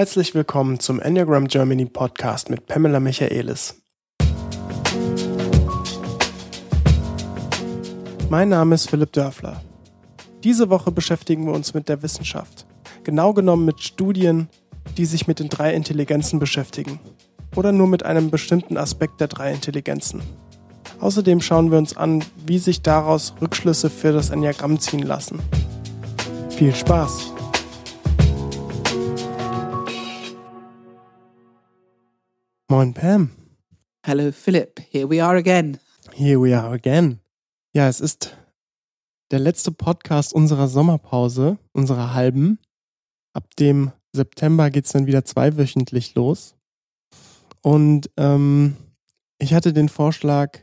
Herzlich willkommen zum Enneagram Germany Podcast mit Pamela Michaelis. Mein Name ist Philipp Dörfler. Diese Woche beschäftigen wir uns mit der Wissenschaft. Genau genommen mit Studien, die sich mit den drei Intelligenzen beschäftigen. Oder nur mit einem bestimmten Aspekt der drei Intelligenzen. Außerdem schauen wir uns an, wie sich daraus Rückschlüsse für das Enneagramm ziehen lassen. Viel Spaß! Moin Pam. Hello Philip, here we are again. Here we are again. Ja, es ist der letzte Podcast unserer Sommerpause, unserer halben. Ab dem September geht es dann wieder zweiwöchentlich los. Und ähm, ich hatte den Vorschlag,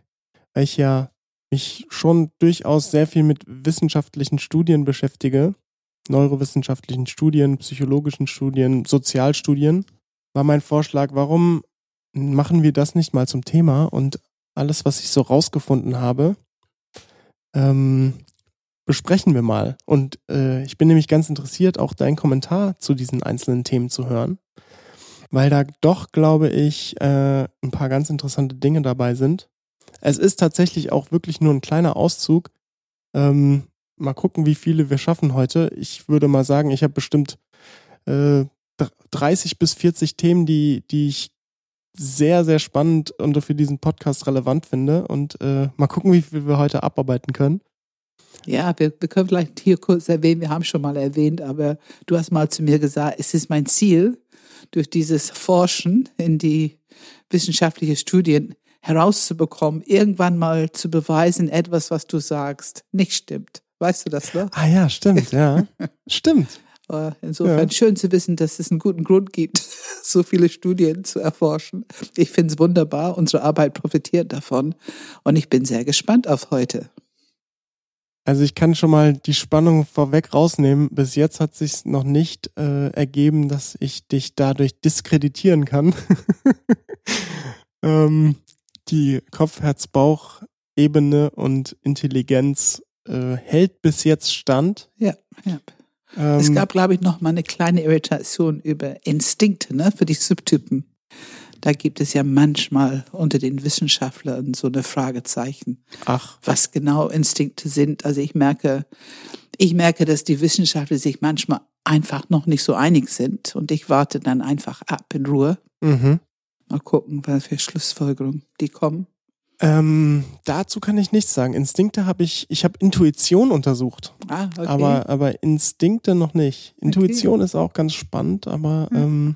weil ich ja mich schon durchaus sehr viel mit wissenschaftlichen Studien beschäftige, neurowissenschaftlichen Studien, psychologischen Studien, Sozialstudien, war mein Vorschlag, warum machen wir das nicht mal zum Thema und alles, was ich so rausgefunden habe, ähm, besprechen wir mal. Und äh, ich bin nämlich ganz interessiert, auch deinen Kommentar zu diesen einzelnen Themen zu hören, weil da doch, glaube ich, äh, ein paar ganz interessante Dinge dabei sind. Es ist tatsächlich auch wirklich nur ein kleiner Auszug. Ähm, mal gucken, wie viele wir schaffen heute. Ich würde mal sagen, ich habe bestimmt äh, 30 bis 40 Themen, die, die ich sehr, sehr spannend und für diesen Podcast relevant finde. Und äh, mal gucken, wie viel wir heute abarbeiten können. Ja, wir, wir können vielleicht hier kurz erwähnen, wir haben schon mal erwähnt, aber du hast mal zu mir gesagt, es ist mein Ziel, durch dieses Forschen in die wissenschaftliche Studien herauszubekommen, irgendwann mal zu beweisen, etwas, was du sagst, nicht stimmt. Weißt du das, ne? Ah ja, stimmt, ja. stimmt. Äh, insofern ja. schön zu wissen, dass es einen guten Grund gibt, so viele Studien zu erforschen. Ich finde es wunderbar. Unsere Arbeit profitiert davon. Und ich bin sehr gespannt auf heute. Also ich kann schon mal die Spannung vorweg rausnehmen. Bis jetzt hat sich noch nicht äh, ergeben, dass ich dich dadurch diskreditieren kann. ähm, die Kopf-Herz-Bauch-Ebene und Intelligenz äh, hält bis jetzt stand. Ja, ja. Ähm, es gab, glaube ich, noch mal eine kleine Irritation über Instinkte ne, für die Subtypen. Da gibt es ja manchmal unter den Wissenschaftlern so eine Fragezeichen. Ach. Was genau Instinkte sind. Also ich merke, ich merke, dass die Wissenschaftler sich manchmal einfach noch nicht so einig sind und ich warte dann einfach ab in Ruhe. Mhm. Mal gucken, was für Schlussfolgerungen die kommen. Ähm, dazu kann ich nichts sagen. Instinkte habe ich, ich habe Intuition untersucht. Ah, okay. Aber, aber Instinkte noch nicht. Intuition okay. ist auch ganz spannend, aber hm. ähm,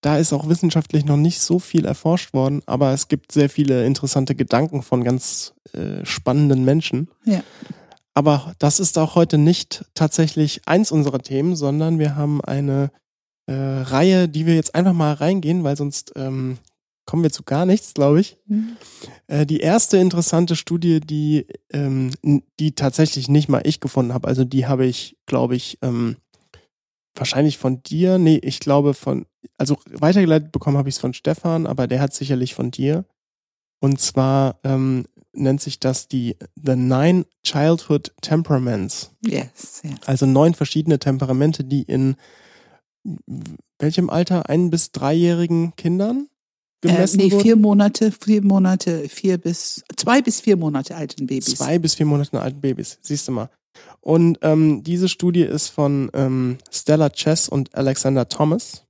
da ist auch wissenschaftlich noch nicht so viel erforscht worden, aber es gibt sehr viele interessante Gedanken von ganz äh, spannenden Menschen. Ja. Aber das ist auch heute nicht tatsächlich eins unserer Themen, sondern wir haben eine äh, Reihe, die wir jetzt einfach mal reingehen, weil sonst ähm, kommen wir zu gar nichts, glaube ich. Mhm. Äh, die erste interessante Studie, die, ähm, die tatsächlich nicht mal ich gefunden habe, also die habe ich, glaube ich, ähm, wahrscheinlich von dir, nee, ich glaube von, also weitergeleitet bekommen habe ich es von Stefan, aber der hat sicherlich von dir. Und zwar ähm, nennt sich das die The Nine Childhood Temperaments. Yes, yes. Also neun verschiedene Temperamente, die in welchem Alter? Ein- bis dreijährigen Kindern gemessen äh, nee, vier Monate, vier Monate, vier bis, zwei bis vier Monate alten Babys. Zwei bis vier Monate alten Babys, siehst du mal. Und ähm, diese Studie ist von ähm, Stella Chess und Alexander Thomas.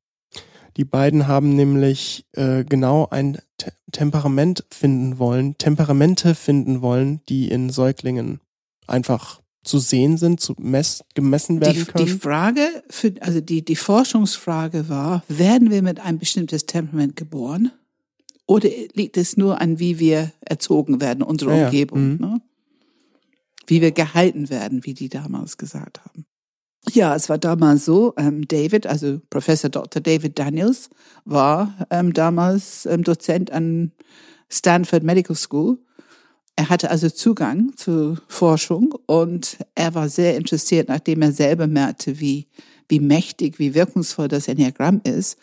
Die beiden haben nämlich äh, genau ein Te Temperament finden wollen, Temperamente finden wollen, die in Säuglingen einfach zu sehen sind, zu mess gemessen werden die, können? Die Frage, für, also die, die Forschungsfrage war, werden wir mit einem bestimmtes Temperament geboren? Oder liegt es nur an, wie wir erzogen werden, unsere Ja, ja. Umgebung? Mhm. Ne? Wie wir gehalten werden, wie die damals gesagt haben. Ja, es war damals so, ähm, David, also Professor Dr. David Daniels, war ähm, damals ähm, Dozent an Stanford Medical School. Er hatte also Zugang zu Forschung und er war sehr interessiert, nachdem er selber merkte, wie, wie mächtig, wie wirkungsvoll das Enneagramm ist,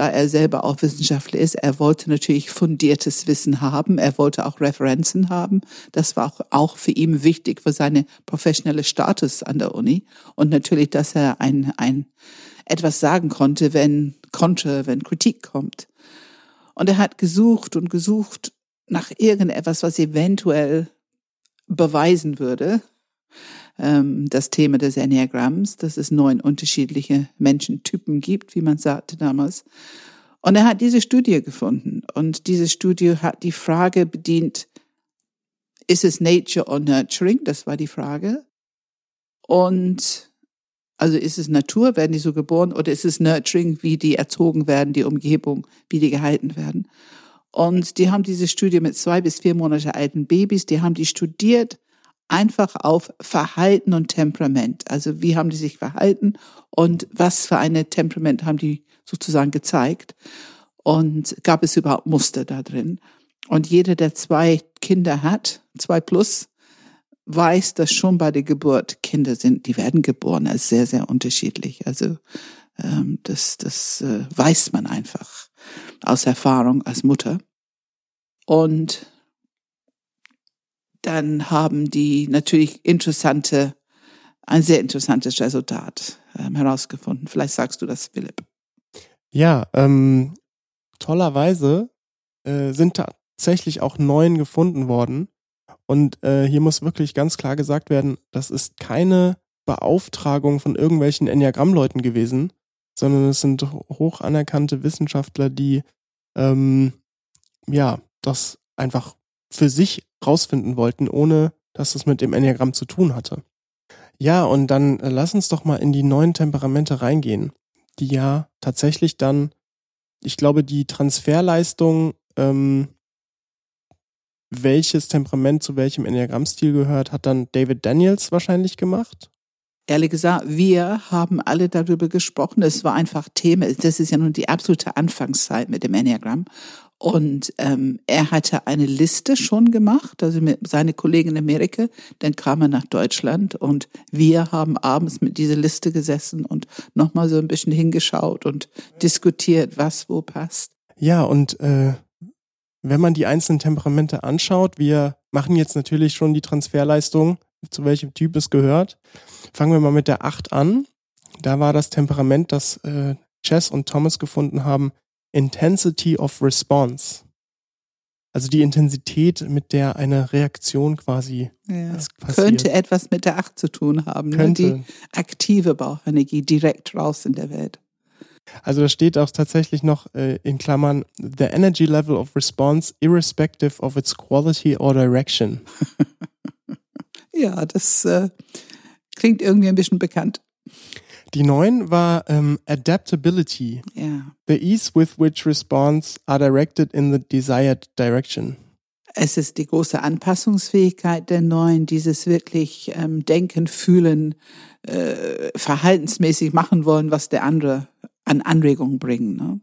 da er selber auch Wissenschaftler ist, er wollte natürlich fundiertes Wissen haben, er wollte auch Referenzen haben. Das war auch, für ihn wichtig für seine professionelle Status an der Uni und natürlich, dass er ein, ein etwas sagen konnte, wenn konnte, wenn Kritik kommt. Und er hat gesucht und gesucht nach irgendetwas, was eventuell beweisen würde, ähm, das Thema des Enneagramms, dass es neun unterschiedliche Menschentypen gibt, wie man sagte damals. Und er hat diese Studie gefunden. Und diese Studie hat die Frage bedient, ist es Nature or Nurturing? Das war die Frage. Und also ist es Natur, werden die so geboren, oder ist es Nurturing, wie die erzogen werden, die Umgebung, wie die gehalten werden? Und die haben diese Studie mit zwei bis vier Monate alten Babys, die haben die studiert einfach auf Verhalten und Temperament. Also wie haben die sich verhalten und was für eine Temperament haben die sozusagen gezeigt und gab es überhaupt Muster da drin. Und jeder, der zwei Kinder hat, zwei plus, weiß, dass schon bei der Geburt Kinder sind, die werden geboren als sehr, sehr unterschiedlich. Also ähm, das, das äh, weiß man einfach aus Erfahrung als Mutter. Und dann haben die natürlich interessante, ein sehr interessantes Resultat ähm, herausgefunden. Vielleicht sagst du das, Philipp. Ja, ähm, tollerweise äh, sind tatsächlich auch neun gefunden worden. Und äh, hier muss wirklich ganz klar gesagt werden, das ist keine Beauftragung von irgendwelchen Enneagramm-Leuten gewesen, sondern es sind hoch anerkannte Wissenschaftler, die ähm, ja das einfach für sich rausfinden wollten, ohne dass es mit dem Enneagramm zu tun hatte. Ja, und dann äh, lass uns doch mal in die neuen Temperamente reingehen, die ja tatsächlich dann, ich glaube, die Transferleistung, ähm, welches Temperament zu welchem Enneagrammstil gehört, hat dann David Daniels wahrscheinlich gemacht. Ehrlich gesagt, wir haben alle darüber gesprochen. Es war einfach Thema. Das ist ja nun die absolute Anfangszeit mit dem Enneagramm. Und ähm, er hatte eine Liste schon gemacht, also mit seine Kollegen in Amerika. Dann kam er nach Deutschland und wir haben abends mit dieser Liste gesessen und nochmal so ein bisschen hingeschaut und diskutiert, was wo passt. Ja, und äh, wenn man die einzelnen Temperamente anschaut, wir machen jetzt natürlich schon die Transferleistung, zu welchem Typ es gehört. Fangen wir mal mit der 8 an. Da war das Temperament, das äh, Chess und Thomas gefunden haben, Intensity of Response. Also die Intensität, mit der eine Reaktion quasi ja. Könnte etwas mit der Acht zu tun haben. Ne? Könnte. Ne? Die aktive Bauchenergie direkt raus in der Welt. Also da steht auch tatsächlich noch äh, in Klammern, the energy level of response irrespective of its quality or direction. ja, das äh, klingt irgendwie ein bisschen bekannt. Die neun war ähm, Adaptability. Ja. The ease with which response are directed in the desired direction. Es ist die große Anpassungsfähigkeit der Neuen, dieses wirklich ähm, Denken, Fühlen, äh, verhaltensmäßig machen wollen, was der andere an Anregungen bringen. Ne?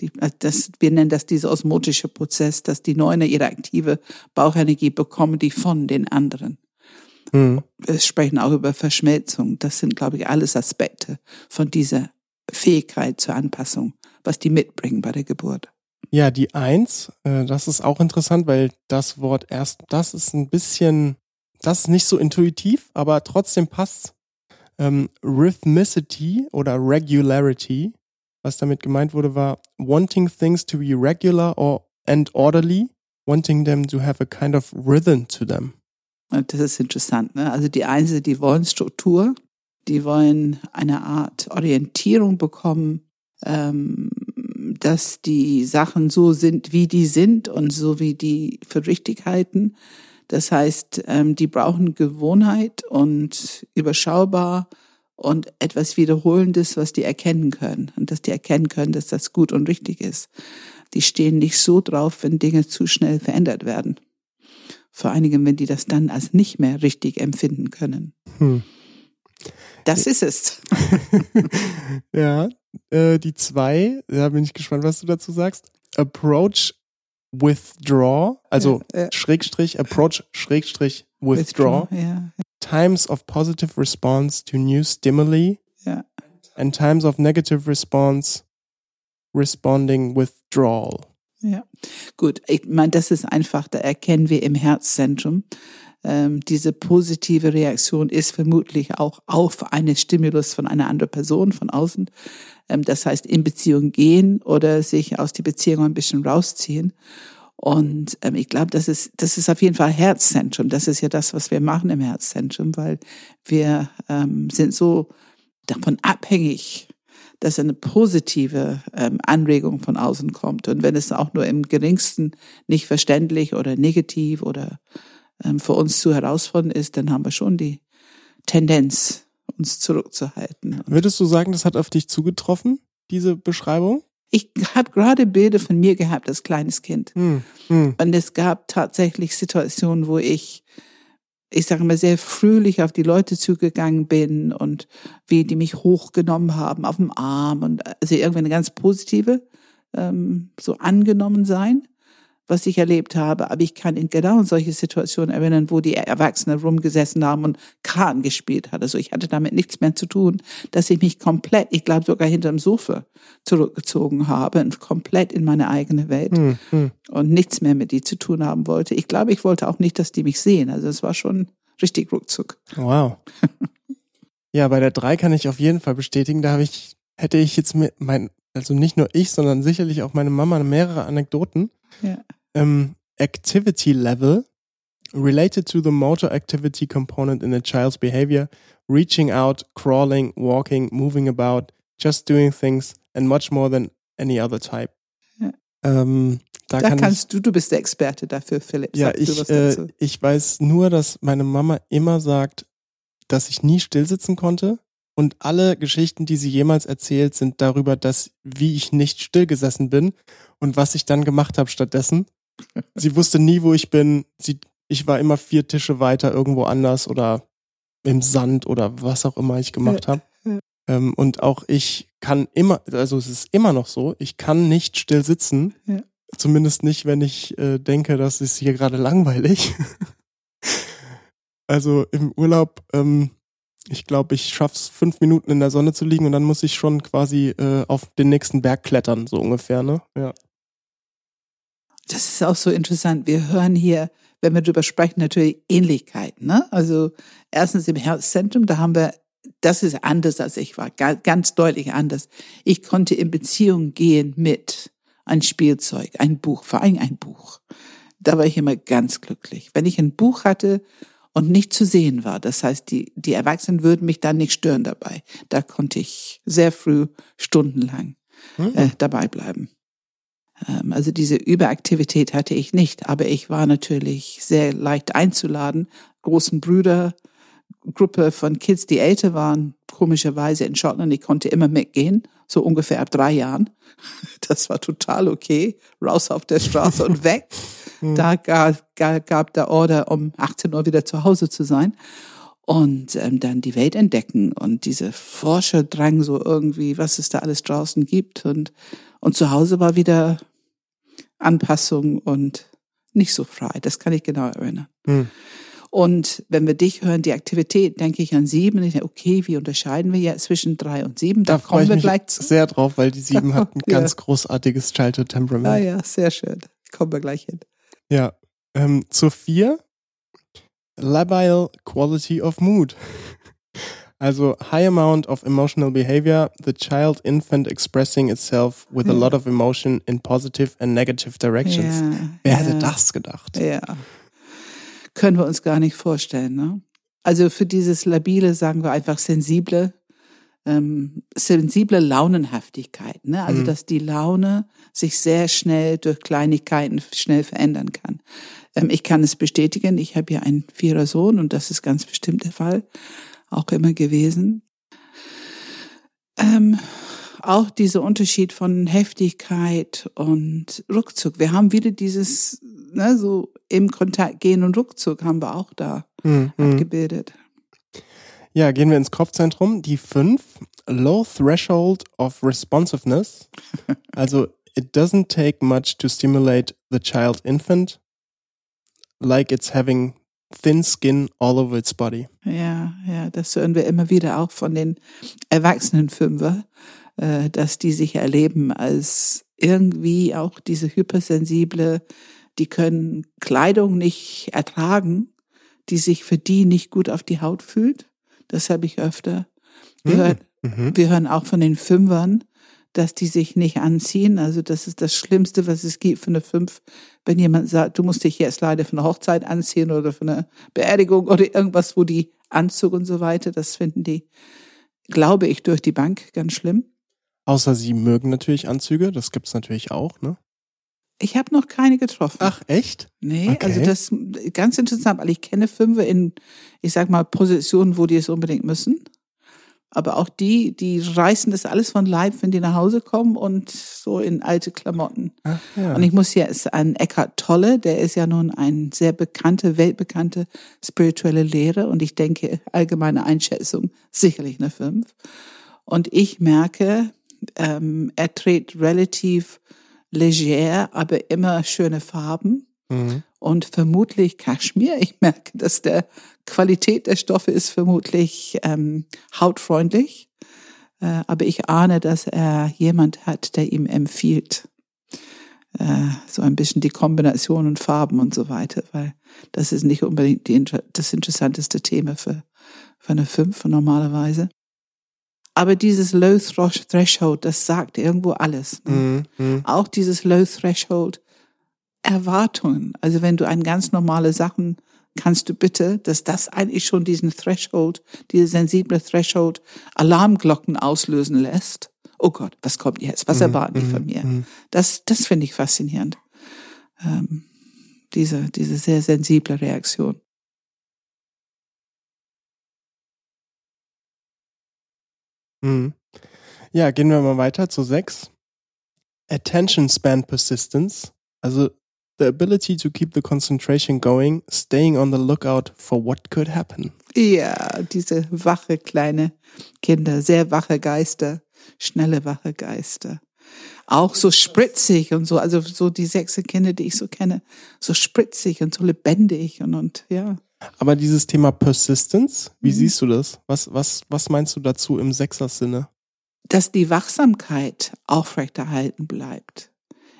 Die, äh, das, wir nennen das dieser osmotische Prozess, dass die Neune ihre aktive Bauchenergie bekommen, die von den anderen. Mhm. Wir sprechen auch über Verschmelzung. Das sind, glaube ich, alles Aspekte von dieser Fähigkeit zur Anpassung, was die mitbringen bei der Geburt. Ja, die Eins, äh, das ist auch interessant, weil das Wort erst, das ist ein bisschen, das ist nicht so intuitiv, aber trotzdem passt. Ähm, Rhythmicity oder Regularity, was damit gemeint wurde, war wanting things to be regular or and orderly, wanting them to have a kind of rhythm to them. Und das ist interessant. Ne? Also die Einzelnen, die wollen Struktur, die wollen eine Art Orientierung bekommen, ähm, dass die Sachen so sind, wie die sind und so wie die für richtig halten. Das heißt, ähm, die brauchen Gewohnheit und überschaubar und etwas Wiederholendes, was die erkennen können. Und dass die erkennen können, dass das gut und richtig ist. Die stehen nicht so drauf, wenn Dinge zu schnell verändert werden. Vor einigen, wenn die das dann als nicht mehr richtig empfinden können. Hm. Das ist es. ja, äh, die zwei, da bin ich gespannt, was du dazu sagst. Approach withdraw, also ja, ja. Schrägstrich, approach Schrägstrich withdraw. withdraw ja. Times of positive response to new stimuli. And times of negative response responding withdrawal. Ja, gut. Ich meine, das ist einfach, da erkennen wir im Herzzentrum. Ähm, diese positive Reaktion ist vermutlich auch auf einen Stimulus von einer anderen Person von außen. Ähm, das heißt, in Beziehung gehen oder sich aus die Beziehung ein bisschen rausziehen. Und ähm, ich glaube, das ist, das ist auf jeden Fall Herzzentrum. Das ist ja das, was wir machen im Herzzentrum, weil wir ähm, sind so davon abhängig, dass eine positive ähm, Anregung von außen kommt. Und wenn es auch nur im geringsten nicht verständlich oder negativ oder ähm, für uns zu herausfordernd ist, dann haben wir schon die Tendenz, uns zurückzuhalten. Würdest du sagen, das hat auf dich zugetroffen, diese Beschreibung? Ich habe gerade Bilder von mir gehabt als kleines Kind. Hm, hm. Und es gab tatsächlich Situationen, wo ich ich sage mal, sehr fröhlich auf die Leute zugegangen bin und wie die mich hochgenommen haben auf dem Arm und also irgendwie eine ganz positive, ähm, so angenommen sein was ich erlebt habe, aber ich kann in genau solche Situationen erinnern, wo die Erwachsenen rumgesessen haben und Kran gespielt hat. Also ich hatte damit nichts mehr zu tun, dass ich mich komplett, ich glaube sogar hinterm Sofa zurückgezogen habe und komplett in meine eigene Welt Hm, hm. und nichts mehr mit die zu tun haben wollte. Ich glaube, ich wollte auch nicht, dass die mich sehen. Also es war schon richtig ruckzuck. Wow. ja, bei der drei kann ich auf jeden Fall bestätigen, da habe ich, hätte ich jetzt mit mein, also nicht nur ich, sondern sicherlich auch meine Mama mehrere Anekdoten. Ja. Ähm, activity level related to the motor activity component in a child's behavior, reaching out, crawling, walking, moving about, just doing things and much more than any other type. Ja. Ähm, da, Da kann kannst du, du bist der Experte dafür, Philipp. ich, ja, ich, äh, ich weiß nur, dass meine Mama immer sagt, dass ich nie stillsitzen konnte. Und alle Geschichten, die sie jemals erzählt, sind darüber, dass wie ich nicht stillgesessen bin und was ich dann gemacht habe stattdessen. Sie wusste nie, wo ich bin. Sie, ich war immer vier Tische weiter irgendwo anders oder im Sand oder was auch immer ich gemacht habe. Ähm, und auch ich kann immer, also es ist immer noch so, ich kann nicht still sitzen. Ja. Zumindest nicht, wenn ich äh, denke, das ist hier gerade langweilig. also im Urlaub, ähm, ich glaube, ich schaff's fünf Minuten in der Sonne zu liegen und dann muss ich schon quasi äh, auf den nächsten Berg klettern, so ungefähr, ne? Ja. Das ist auch so interessant. Wir hören hier, wenn wir drüber sprechen, natürlich Ähnlichkeiten. Ne? Also erstens im Herzzentrum, da haben wir, das ist anders als ich war, ga- ganz deutlich anders. Ich konnte in Beziehung gehen mit ein Spielzeug, ein Buch, vor allem ein Buch. Da war ich immer ganz glücklich. Wenn ich ein Buch hatte und nicht zu sehen war, das heißt, die, die Erwachsenen würden mich dann nicht stören dabei. Da konnte ich sehr früh stundenlang Hm. äh, dabei bleiben. Ähm, also diese Überaktivität hatte ich nicht, aber ich war natürlich sehr leicht einzuladen. Großen Brüder, Gruppe von Kids, die älter waren, komischerweise in Schottland, ich konnte immer mitgehen, so ungefähr ab drei Jahren. Das war total okay. Raus auf der Straße und weg. Da gab, gab, gab der Order, um 18 Uhr wieder zu Hause zu sein. Und ähm, dann die Welt entdecken und diese Forscherdrang so irgendwie, was es da alles draußen gibt. Und, und zu Hause war wieder Anpassung und nicht so frei. Das kann ich genau erinnern. Hm. Und wenn wir dich hören, die Aktivität, denke ich an sieben. Ich denke, okay, wie unterscheiden wir jetzt zwischen drei und sieben? Da, Da freue kommen ich wir mich gleich zu. sehr drauf, weil die sieben hat ein Ja. ganz großartiges Childhood Temperament. Ah ja, sehr schön. Kommen wir gleich hin. Ja. Ähm, zur vier. Labile quality of mood. Also high amount of emotional behavior, the child infant expressing itself with a Ja. lot of emotion in positive and negative directions. Ja, Wer ja. hätte das gedacht? Ja. Können wir uns gar nicht vorstellen, ne? Also für dieses labile, sagen wir einfach sensible, ähm, sensible Launenhaftigkeit, ne? Also Mhm. dass die Laune sich sehr schnell durch Kleinigkeiten schnell verändern kann. Ähm, ich kann es bestätigen, ich habe ja einen vierer Sohn und das ist ganz bestimmt der Fall, auch immer gewesen. Ähm, auch dieser Unterschied von Heftigkeit und Rückzug. Wir haben wieder dieses, ne, so im Kontakt gehen und Rückzug haben wir auch da Hm, hm. abgebildet. Ja, gehen wir ins Kopfzentrum. Die fünf, low threshold of responsiveness. Also, it doesn't take much to stimulate the child infant, like it's having thin skin all over its body. Ja, ja, das hören wir immer wieder auch von den erwachsenen Fünfer. äh, dass die sich erleben als irgendwie auch diese hypersensible, die können Kleidung nicht ertragen, die sich für die nicht gut auf die Haut fühlt. Das habe ich öfter. Mhm. hören, Mhm. wir hören auch von den Fünfern, dass die sich nicht anziehen. Also das ist das Schlimmste, was es gibt für eine Fünf. Wenn jemand sagt, du musst dich jetzt leider für eine Hochzeit anziehen oder für eine Beerdigung oder irgendwas, wo die Anzug und so weiter, das finden die, glaube ich, durch die Bank ganz schlimm. Außer sie mögen natürlich Anzüge, das gibt's natürlich auch, ne? Ich habe noch keine getroffen. Ach, echt? Nee, Okay. also das ganz interessant, weil ich kenne Fünfe in, ich sag mal, Positionen, wo die es unbedingt müssen. Aber auch die, die reißen das alles von Leib, wenn die nach Hause kommen und so in alte Klamotten. Ach, ja. Und ich muss jetzt an Eckhart Tolle, der ist ja nun ein sehr bekannte, weltbekannte spirituelle Lehrer und ich denke, allgemeine Einschätzung sicherlich eine Fünf. Und ich merke, ähm, er trägt relativ leger, aber immer schöne Farben Mhm. und vermutlich Kaschmir. Ich merke, dass der Qualität der Stoffe ist vermutlich ähm, hautfreundlich, äh, aber ich ahne, dass er jemand hat, der ihm empfiehlt, äh, so ein bisschen die Kombination und Farben und so weiter, weil das ist nicht unbedingt die, das interessanteste Thema für, für eine Fünf normalerweise. Aber dieses Low Thresh- Threshold, das sagt irgendwo alles. Ne? Mhm. Mhm. auch dieses Low Threshold Erwartungen. Also wenn du an ganz normale Sachen kannst du bitte, dass das eigentlich schon diesen Threshold, diese sensible Threshold Alarmglocken auslösen lässt. Oh Gott, was kommt jetzt? Was erwarten die von mir? Mhm. Das, das finde ich faszinierend. Ähm, diese, diese sehr sensible Reaktion. Mhm. Ja, gehen wir mal weiter zu sechs. Attention Span Persistence, also the ability to keep the concentration going, staying on the lookout for what could happen. Ja, diese wache kleine Kinder, sehr wache Geister, schnelle wache Geister. Auch so spritzig und so, also so die sechs Kinder, die ich so kenne, so spritzig und so lebendig und, und ja. Aber dieses Thema Persistence, wie Mhm. siehst du das? Was, was, was meinst du dazu im Sechser-Sinne? Dass die Wachsamkeit aufrechterhalten bleibt.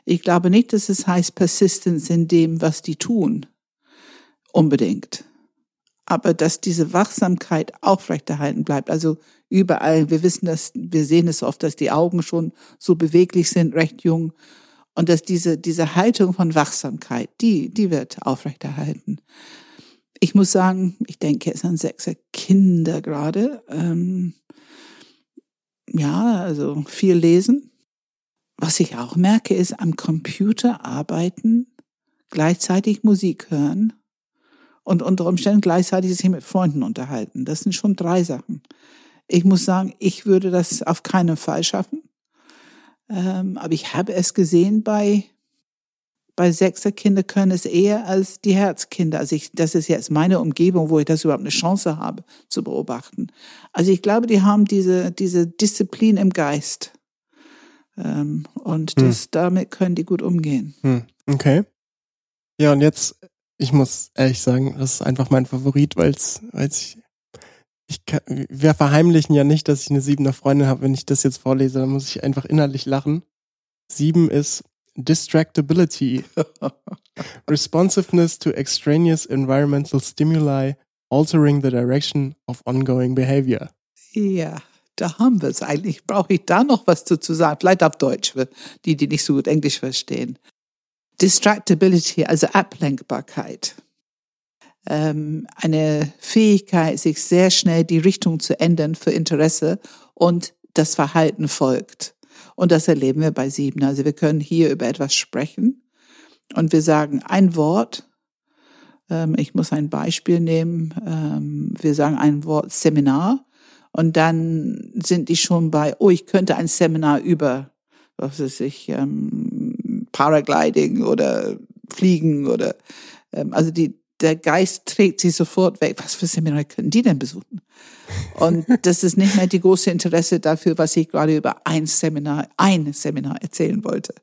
Ich glaube nicht, dass es heißt Persistence in dem, was die tun. Unbedingt. Aber dass diese Wachsamkeit aufrechterhalten bleibt. Also überall, wir wissen das, wir sehen es oft, dass die Augen schon so beweglich sind, recht jung. Und dass diese, diese Haltung von Wachsamkeit, die, die wird aufrechterhalten. Ich muss sagen, ich denke, es sind sechser Kinder gerade. Ähm, ja, also viel lesen. Was ich auch merke, ist am Computer arbeiten, gleichzeitig Musik hören und unter Umständen gleichzeitig sich mit Freunden unterhalten. Das sind schon drei Sachen. Ich muss sagen, ich würde das auf keinen Fall schaffen. Ähm, aber ich habe es gesehen bei, bei Sechserkinder können es eher als die Herzkinder. Also ich, das ist jetzt meine Umgebung, wo ich das überhaupt eine Chance habe zu beobachten. Also ich glaube, die haben diese, diese Disziplin im Geist. Ähm, und Hm. das, damit können die gut umgehen. Hm, okay. Ja, und jetzt, ich muss ehrlich sagen, das ist einfach mein Favorit, weil es, ich, ich kann, wir verheimlichen ja nicht, dass ich eine siebener Freundin habe. Wenn ich das jetzt vorlese, dann muss ich einfach innerlich lachen. Sieben ist Distractibility, responsiveness to extraneous environmental stimuli, altering the direction of ongoing behavior. Ja, da haben wir es eigentlich. Brauche ich da noch was dazu sagen? Vielleicht auf Deutsch, für die, die nicht so gut Englisch verstehen. Distractibility, also Ablenkbarkeit. Ähm, eine Fähigkeit, sich sehr schnell die Richtung zu ändern für Interesse und das Verhalten folgt. Und das erleben wir bei sieben. Also wir können hier über etwas sprechen und wir sagen ein Wort. Ähm, ich muss ein Beispiel nehmen. Ähm, wir sagen ein Wort Seminar und dann sind die schon bei, oh, ich könnte ein Seminar über, was weiß ich, ähm, Paragliding oder Fliegen oder, ähm, also die, der Geist trägt sie sofort weg. Was für Seminare können die denn besuchen? Und das ist nicht mehr die große Interesse dafür, was ich gerade über ein Seminar, ein Seminar erzählen wollte.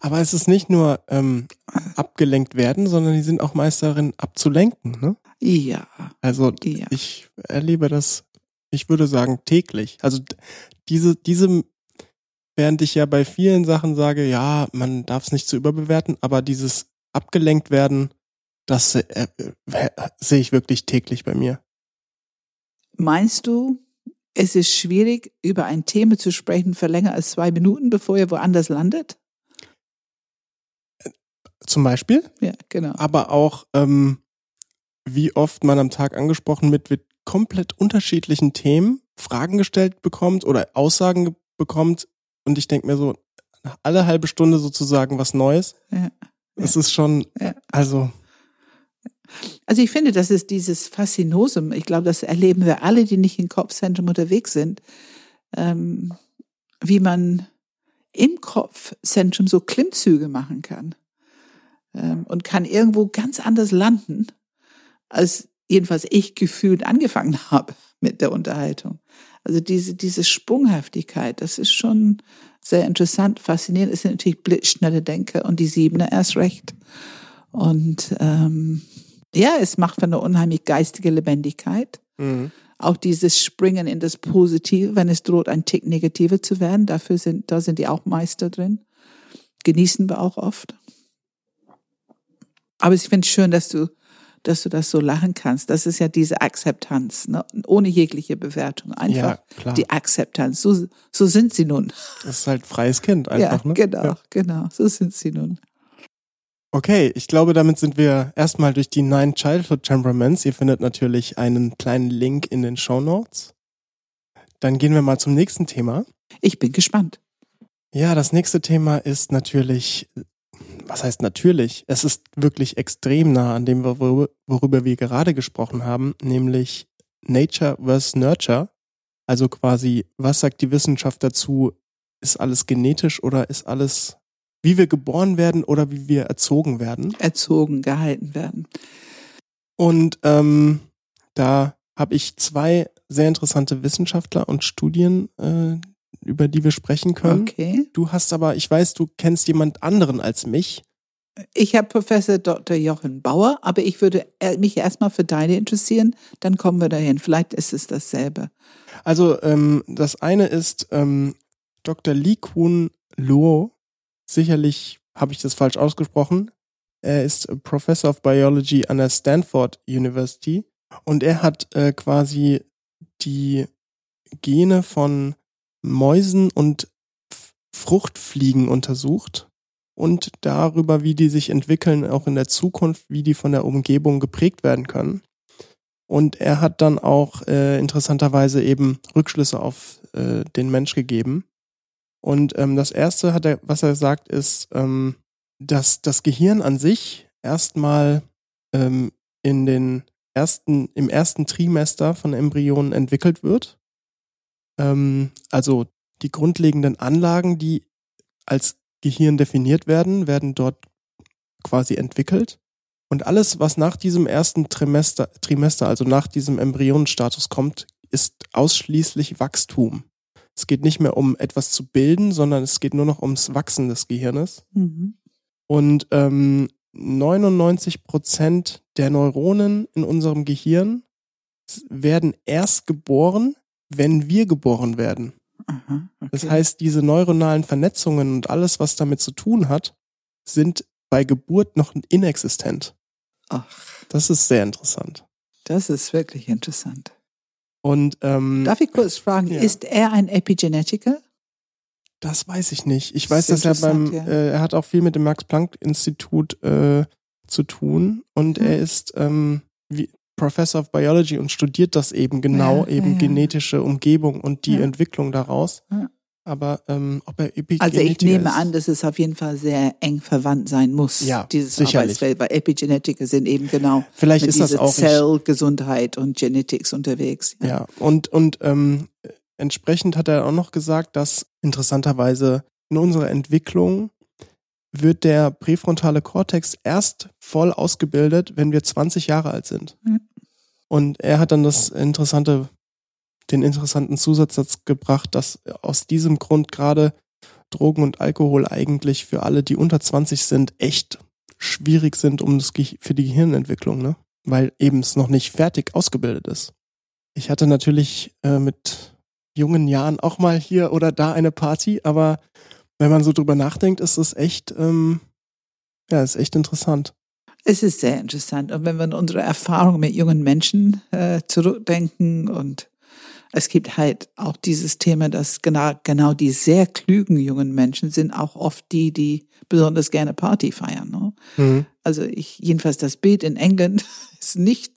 Aber es ist nicht nur ähm, abgelenkt werden, sondern die sind auch meist darin abzulenken. Ne? Ja, Also ja. ich erlebe das, ich würde sagen täglich. Also diese diese während ich ja bei vielen Sachen sage, ja, man darf es nicht zu überbewerten, aber dieses abgelenkt werden, das äh, äh, sehe ich wirklich täglich bei mir. Meinst du, es ist schwierig, über ein Thema zu sprechen für länger als zwei Minuten, bevor ihr woanders landet? Zum Beispiel. Ja, genau. Aber auch, ähm, wie oft man am Tag angesprochen mit, mit komplett unterschiedlichen Themen Fragen gestellt bekommt oder Aussagen bekommt. Und ich denke mir so, alle halbe Stunde sozusagen was Neues. Ja. Das ist schon, Ja. also, Also ich finde, das ist dieses Faszinosum. Ich glaube, das erleben wir alle, die nicht im Kopfzentrum unterwegs sind, ähm, wie man im Kopfzentrum so Klimmzüge machen kann ähm, und kann irgendwo ganz anders landen, als jedenfalls ich gefühlt angefangen habe mit der Unterhaltung. Also diese, diese Sprunghaftigkeit, das ist schon sehr interessant, faszinierend. Es sind natürlich blitzschnelle Denker und die Siebener erst recht. Und ähm, ja, es macht für eine unheimlich geistige Lebendigkeit. mhm. Auch dieses Springen in das Positive, wenn es droht, ein Tick negativer zu werden, dafür sind, da sind die auch Meister drin. Genießen wir auch oft. Aber ich finde es schön, dass du, dass du das so lachen kannst. Das ist ja diese Akzeptanz, ne? ohne jegliche Bewertung. Einfach ja, die Akzeptanz. So, so sind sie nun. Das ist halt freies Kind einfach, ja, ne? genau, Ja. genau. So sind sie nun. Okay, ich glaube, damit sind wir erstmal durch die Nine Childhood Temperaments. Ihr findet natürlich einen kleinen Link in den Show Notes. Dann gehen wir mal zum nächsten Thema. Ich bin gespannt. Ja, das nächste Thema ist natürlich, was heißt natürlich? Es ist wirklich extrem nah an dem, worüber, worüber wir gerade gesprochen haben, nämlich Nature versus Nurture. Also quasi, was sagt die Wissenschaft dazu? Ist alles genetisch oder ist alles, wie wir geboren werden oder wie wir erzogen werden? Erzogen, gehalten werden. Und ähm, da habe ich zwei sehr interessante Wissenschaftler und Studien, äh, über die wir sprechen können. Okay. Du hast aber, ich weiß, du kennst jemand anderen als mich. Ich habe Professor Dr. Jochen Bauer, aber ich würde äh, mich erstmal für deine interessieren, dann kommen wir dahin. Vielleicht ist es dasselbe. Also ähm, das eine ist ähm, Dr. Lee Kun Luo. Sicherlich habe ich das falsch ausgesprochen. Er ist Professor of Biology an der Stanford University und er hat äh, quasi die Gene von Mäusen und Fruchtfliegen untersucht und darüber, wie die sich entwickeln, auch in der Zukunft, wie die von der Umgebung geprägt werden können. Und er hat dann auch äh, interessanterweise eben Rückschlüsse auf äh, den Mensch gegeben. Und ähm, das erste, hat er, was er sagt, ist, ähm, dass das Gehirn an sich erstmal ähm, in den ersten, im ersten Trimester von Embryonen entwickelt wird. Ähm, also die grundlegenden Anlagen, die als Gehirn definiert werden, werden dort quasi entwickelt. Und alles, was nach diesem ersten Trimester, Trimester, also nach diesem Embryonenstatus kommt, ist ausschließlich Wachstum. Es geht nicht mehr um etwas zu bilden, sondern es geht nur noch ums Wachsen des Gehirnes. Mhm. Und ähm, 99 Prozent der Neuronen in unserem Gehirn werden erst geboren, wenn wir geboren werden. Aha, okay. Das heißt, diese neuronalen Vernetzungen und alles, was damit zu tun hat, sind bei Geburt noch inexistent. Ach, Das ist sehr interessant. das ist wirklich interessant. Und ähm, Darf ich kurz fragen, Ja. ist er ein Epigenetiker? das weiß ich nicht. Ich weiß, Das dass er beim, ja. äh, er hat auch viel mit dem Max-Planck-Institut äh, zu tun und Mhm. er ist ähm, wie Professor of Biology und studiert das eben genau, Ja, eben ja. genetische Umgebung und die Ja. Entwicklung daraus. Ja. Aber ähm, ob er Epigenetiker Also ich nehme an, dass es auf jeden Fall sehr eng verwandt sein muss, Ja, dieses sicherlich. Arbeitsfeld, weil Epigenetiker sind eben genau vielleicht ist das auch Zellgesundheit und Genetics unterwegs. Ja, und, und ähm, entsprechend hat er auch noch gesagt, dass interessanterweise in unserer Entwicklung wird der präfrontale Kortex erst voll ausgebildet, wenn wir 20 Jahre alt sind. Mhm. Und er hat dann das interessante, den interessanten Zusatzsatz gebracht, dass aus diesem Grund gerade Drogen und Alkohol eigentlich für alle, die unter 20 sind, echt schwierig sind um das, für die Gehirnentwicklung, ne? Weil eben es noch nicht fertig ausgebildet ist. Ich hatte natürlich äh, mit jungen Jahren auch mal hier oder da eine Party, aber wenn man so drüber nachdenkt, ist es echt, ähm, ja, ist echt interessant. Es ist sehr interessant. Und wenn wir an unsere Erfahrungen mit jungen Menschen äh, zurückdenken und es gibt halt auch dieses Thema, dass genau, genau die sehr klügen jungen Menschen sind auch oft die, die besonders gerne Party feiern. Ne? Mhm. Also ich, jedenfalls das Bild in England ist nicht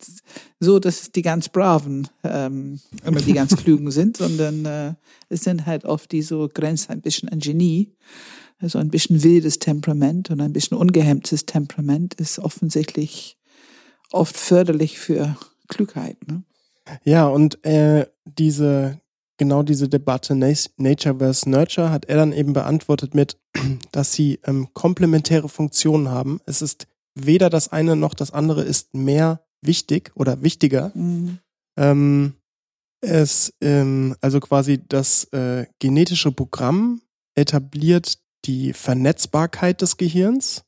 so, dass die ganz Braven ähm, immer die ganz Klügen sind, sondern äh, es sind halt oft die so grenzt ein bisschen an Genie. Also ein bisschen wildes Temperament und ein bisschen ungehemmtes Temperament ist offensichtlich oft förderlich für Klugheit. Ne? Ja, und äh, diese, genau diese Debatte Nature vs. Nurture hat er dann eben beantwortet mit, dass sie ähm, komplementäre Funktionen haben. Es ist weder das eine noch das andere ist mehr wichtig oder wichtiger. Mhm. Ähm, es, ähm, also quasi das äh, genetische Programm etabliert die Vernetzbarkeit des Gehirns.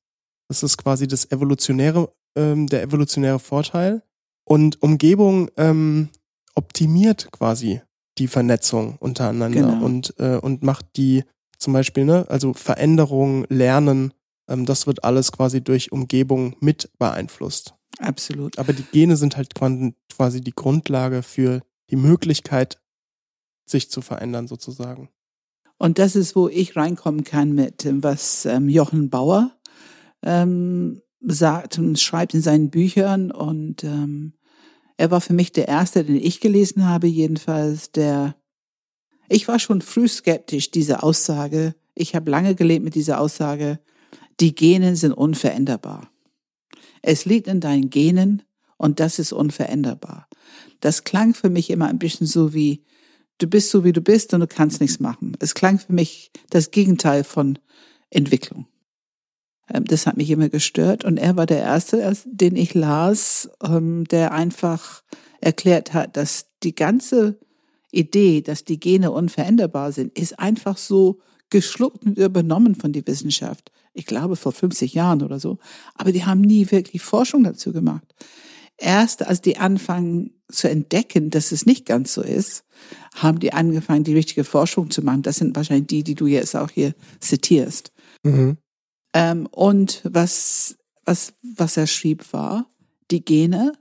Das ist quasi das evolutionäre, ähm, der evolutionäre Vorteil. Und Umgebung ähm, optimiert quasi die Vernetzung untereinander genau. und, äh, und macht die zum Beispiel, ne, also Veränderungen, Lernen, ähm, das wird alles quasi durch Umgebung mit beeinflusst. Absolut. Aber die Gene sind halt quasi die Grundlage für die Möglichkeit, sich zu verändern sozusagen. Und das ist, wo ich reinkommen kann mit, was ähm, Jochen Bauer ähm, sagt und schreibt in seinen Büchern und ähm, er war für mich der erste, den ich gelesen habe, jedenfalls, der, ich war schon früh skeptisch, diese Aussage. Ich habe lange gelebt mit dieser Aussage, die Genen sind unveränderbar. Es liegt in deinen Genen und das ist unveränderbar. Das klang für mich immer ein bisschen so wie, du bist so wie du bist und du kannst nichts machen. Es klang für mich das Gegenteil von Entwicklung. Ähm, das hat mich immer gestört. Und er war der Erste, den ich las, ähm, der einfach erklärt hat, dass die ganze Idee, dass die Gene unveränderbar sind, ist einfach so geschluckt und übernommen von der Wissenschaft. Ich glaube vor 50 Jahren oder so. Aber die haben nie wirklich Forschung dazu gemacht. Erst als die anfangen zu entdecken, dass es nicht ganz so ist, haben die angefangen, die richtige Forschung zu machen. Das sind wahrscheinlich die, die du jetzt auch hier zitierst. Mhm. Ähm, und was, was, was er schrieb war, die Gene,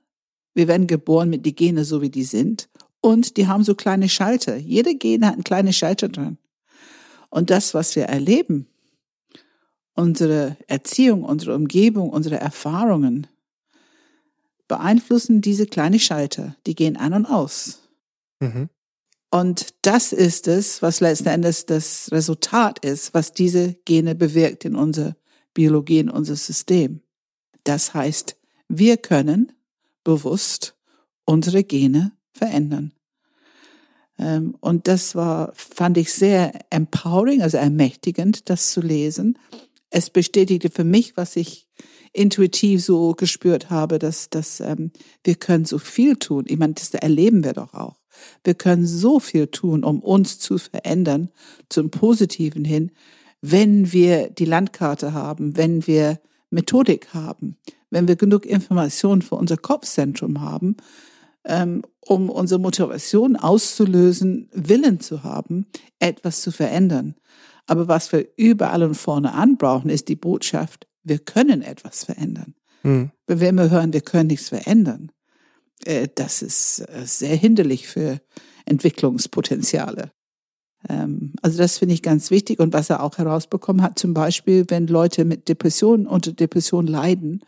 wir werden geboren mit die Gene so wie die sind. Und die haben so kleine Schalter. Jede Gene hat einen kleinen Schalter dran. Und das, was wir erleben, unsere Erziehung, unsere Umgebung, unsere Erfahrungen, beeinflussen diese kleinen Schalter. Die gehen an und aus. Mhm. Und das ist es, was letzten Endes das Resultat ist, was diese Gene bewirkt in unserer Biologie, in unser System. Das heißt, wir können bewusst unsere Gene verändern. Ähm, und das war, fand ich sehr empowering, also ermächtigend, das zu lesen. Es bestätigte für mich, was ich intuitiv so gespürt habe, dass, dass ähm, wir können so viel tun. Ich meine, das erleben wir doch auch. Wir können so viel tun, um uns zu verändern, zum Positiven hin, wenn wir die Landkarte haben, wenn wir Methodik haben, wenn wir genug Informationen für unser Kopfzentrum haben, ähm, um unsere Motivation auszulösen, Willen zu haben, etwas zu verändern. Aber was wir überall und vorne anbrauchen, ist die Botschaft, wir können etwas verändern. Hm. Wenn wir immer hören, wir können nichts verändern, äh, das ist äh, sehr hinderlich für Entwicklungspotenziale. Ähm, also das finde ich ganz wichtig. Und was er auch herausbekommen hat, zum Beispiel, wenn Leute mit Depressionen unter Depression leiden,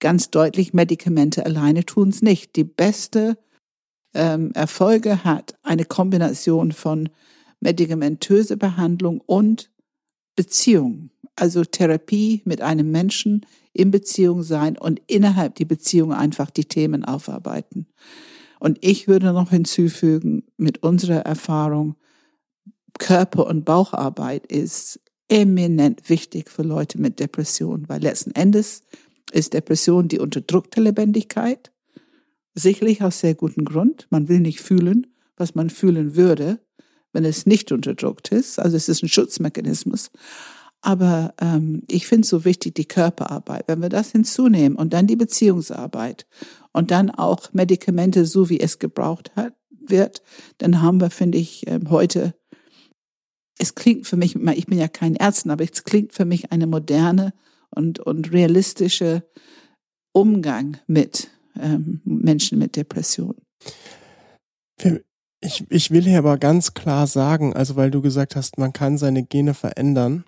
ganz deutlich, Medikamente alleine tun es nicht. Die beste ähm, Erfolge hat eine Kombination von medikamentöse Behandlung und Beziehung. Also Therapie mit einem Menschen in Beziehung sein und innerhalb die Beziehung einfach die Themen aufarbeiten. Und ich würde noch hinzufügen, mit unserer Erfahrung, Körper- und Baucharbeit ist eminent wichtig für Leute mit Depression, weil letzten Endes ist Depression die unterdrückte Lebendigkeit. Sicherlich aus sehr gutem Grund. Man will nicht fühlen, was man fühlen würde, wenn es nicht unterdrückt ist. Also es ist ein Schutzmechanismus. Aber ähm, ich finde so wichtig, die Körperarbeit. Wenn wir das hinzunehmen und dann die Beziehungsarbeit und dann auch Medikamente, so wie es gebraucht hat, wird, dann haben wir, finde ich, ähm, heute, es klingt für mich, ich bin ja kein Ärztin, aber es klingt für mich eine moderne und, und realistische Umgang mit ähm, Menschen mit Depressionen. Ich, ich will hier aber ganz klar sagen, also weil du gesagt hast, man kann seine Gene verändern.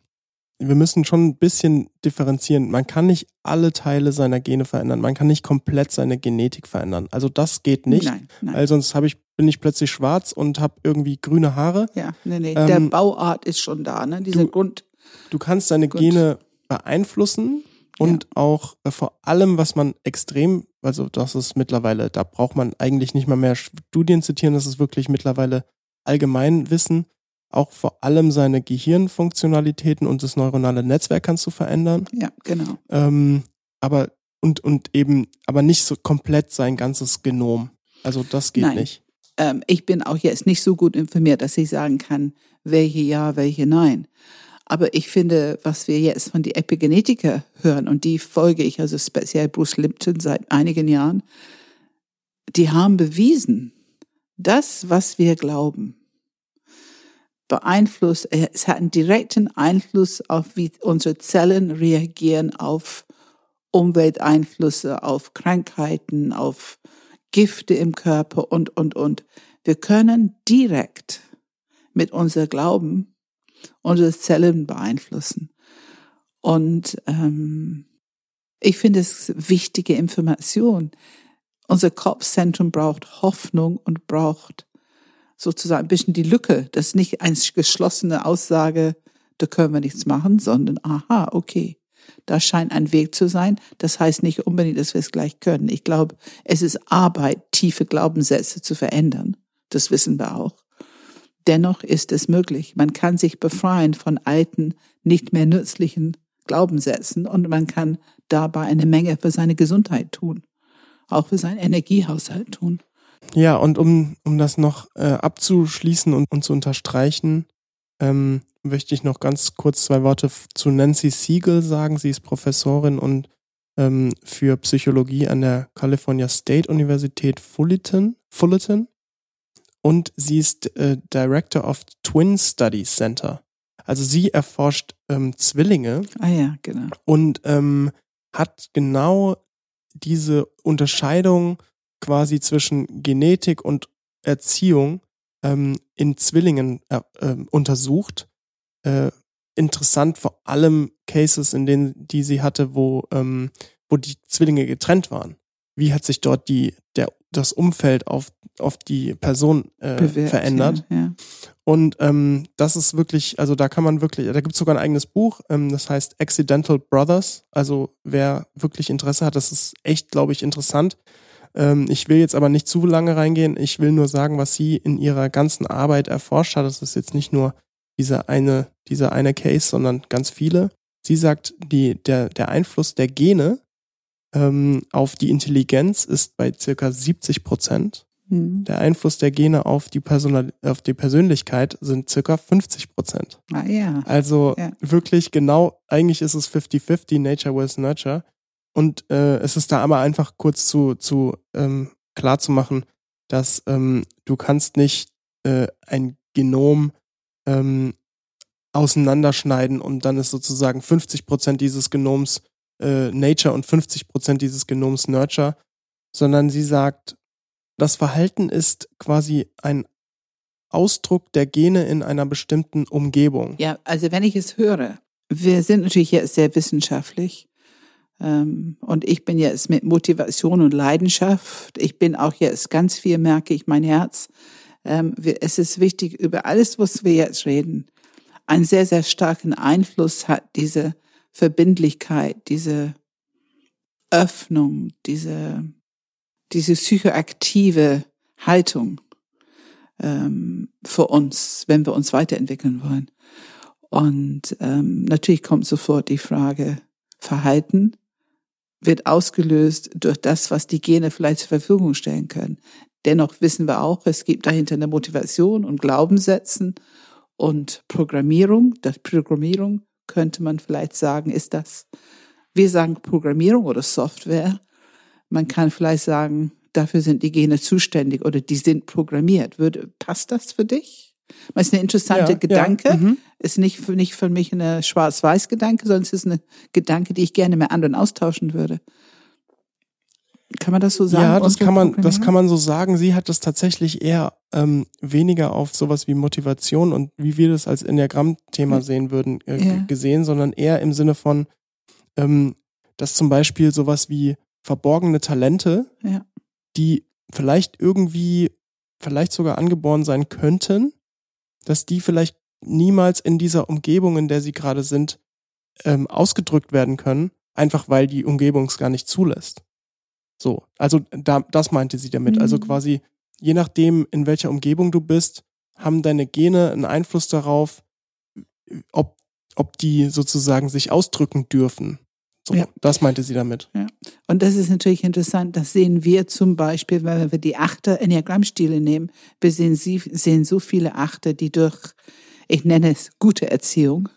Wir müssen schon ein bisschen differenzieren. Man kann nicht alle Teile seiner Gene verändern. Man kann nicht komplett seine Genetik verändern. Also das geht nicht. Nein, nein. Weil sonst habe ich, bin ich plötzlich schwarz und habe irgendwie grüne Haare. Ja, nee, nee. Ähm, Der Bauart ist schon da, ne? Dieser du, Grund. Du kannst deine Grund. Gene beeinflussen und ja. auch äh, vor allem, was man extrem, also das ist mittlerweile, da braucht man eigentlich nicht mal mehr Studien zitieren, das ist wirklich mittlerweile Allgemeinwissen, auch vor allem seine Gehirnfunktionalitäten und das neuronale Netzwerk kannst du verändern. Ja, genau. Ähm, aber und und eben, aber nicht so komplett sein ganzes Genom. Also das geht Nein. nicht. Ähm, ich bin auch jetzt nicht so gut informiert, dass ich sagen kann, welche ja, welche nein. Aber ich finde, was wir jetzt von die Epigenetiker hören, und die folge ich also speziell Bruce Lipton seit einigen Jahren, die haben bewiesen, das, was wir glauben, beeinflusst, äh, es hat einen direkten Einfluss auf, wie unsere Zellen reagieren auf Umwelteinflüsse, auf Krankheiten, auf Gifte im Körper und, und, und. Wir können direkt mit unser Glauben unsere Zellen beeinflussen. Und ähm, ich finde es wichtige Information. Unser Kopfzentrum braucht Hoffnung und braucht sozusagen ein bisschen die Lücke. Das ist nicht eine geschlossene Aussage, da können wir nichts machen, sondern aha, okay, da scheint ein Weg zu sein. Das heißt nicht unbedingt, dass wir es gleich können. Ich glaube, es ist Arbeit, tiefe Glaubenssätze zu verändern. Das wissen wir auch. Dennoch ist es möglich. Man kann sich befreien von alten, nicht mehr nützlichen Glaubenssätzen und man kann dabei eine Menge für seine Gesundheit tun, auch für seinen Energiehaushalt tun. Ja, und um, um das noch äh, abzuschließen und, und zu unterstreichen, ähm, möchte ich noch ganz kurz zwei Worte zu Nancy Siegel sagen. Sie ist Professorin und ähm, für Psychologie an der California State Universität Fullerton. Fullerton und sie ist äh, Director of Twin Studies Center. Also sie erforscht ähm, Zwillinge. Ah ja, genau. Und ähm, hat genau diese Unterscheidung quasi zwischen Genetik und Erziehung ähm, in Zwillingen äh, äh, untersucht. Äh, interessant vor allem Cases, in denen die sie hatte, wo ähm, wo die Zwillinge getrennt waren. Wie hat sich dort die der das Umfeld auf, auf die Person äh, Bewirkt, verändert. Ja, ja. Und ähm, das ist wirklich, also da kann man wirklich, da gibt es sogar ein eigenes Buch, ähm, das heißt Accidental Brothers. Also wer wirklich Interesse hat, das ist echt, glaube ich, interessant. Ähm, ich will jetzt aber nicht zu lange reingehen. Ich will nur sagen, was sie in ihrer ganzen Arbeit erforscht hat. Das ist jetzt nicht nur dieser eine, dieser eine Case, sondern ganz viele. Sie sagt, die, der, der Einfluss der Gene ähm, auf die Intelligenz ist bei circa 70 Prozent. Mhm. Der Einfluss der Gene auf die, Personal auf die Persönlichkeit sind circa 50 Prozent. Ah, ja. Also ja. wirklich genau, eigentlich ist es 50-50, Nature with Nurture. Und äh, es ist da aber einfach kurz zu, zu ähm, klar zu machen, dass ähm, du kannst nicht äh, ein Genom ähm, auseinanderschneiden und dann ist sozusagen 50 Prozent dieses Genoms äh, Nature und 50 Prozent dieses Genoms Nurture, sondern sie sagt, das Verhalten ist quasi ein Ausdruck der Gene in einer bestimmten Umgebung. Ja, also wenn ich es höre, wir sind natürlich jetzt sehr wissenschaftlich und ich bin jetzt mit Motivation und Leidenschaft, ich bin auch jetzt ganz viel, merke ich, mein Herz. Ähm, es ist wichtig, über alles, was wir jetzt reden, einen sehr, sehr starken Einfluss hat diese Verbindlichkeit, diese Öffnung, diese, diese psychoaktive Haltung ähm, für uns, wenn wir uns weiterentwickeln wollen. Und ähm, natürlich kommt sofort die Frage, Verhalten wird ausgelöst durch das, was die Gene vielleicht zur Verfügung stellen können. Dennoch wissen wir auch, es gibt dahinter eine Motivation und Glaubenssätzen und Programmierung. Das Programmierung könnte man vielleicht sagen, ist das, wir sagen Programmierung oder Software. Man kann vielleicht sagen, dafür sind die Gene zuständig oder die sind programmiert. Würde, passt das für dich? Das ist eine interessante Ja, Gedanke. Ja, mhm. Ist nicht für, nicht für mich eine Schwarz-Weiß-Gedanke, sondern es ist eine Gedanke, die ich gerne mit anderen austauschen würde. Kann man das so sagen? Ja, das kann man, das kann man so sagen. Sie hat das tatsächlich eher ähm, weniger auf sowas wie Motivation und wie wir das als Enneagramm-Thema Ja. sehen würden, äh, Ja. gesehen, sondern eher im Sinne von, ähm, dass zum Beispiel sowas wie verborgene Talente, Ja. die vielleicht irgendwie, vielleicht sogar angeboren sein könnten, dass die vielleicht niemals in dieser Umgebung, in der sie gerade sind, ähm, ausgedrückt werden können, einfach weil die Umgebung es gar nicht zulässt. So, also da, das meinte sie damit. Also Mhm. quasi, je nachdem, in welcher Umgebung du bist, haben deine Gene einen Einfluss darauf, ob, ob die sozusagen sich ausdrücken dürfen. So, Ja. das meinte sie damit. Und das ist natürlich interessant. Das sehen wir zum Beispiel, wenn wir die achte Enneagrammstile nehmen. Wir sehen, sie, sehen so viele Achte, die durch, ich nenne es gute Erziehung,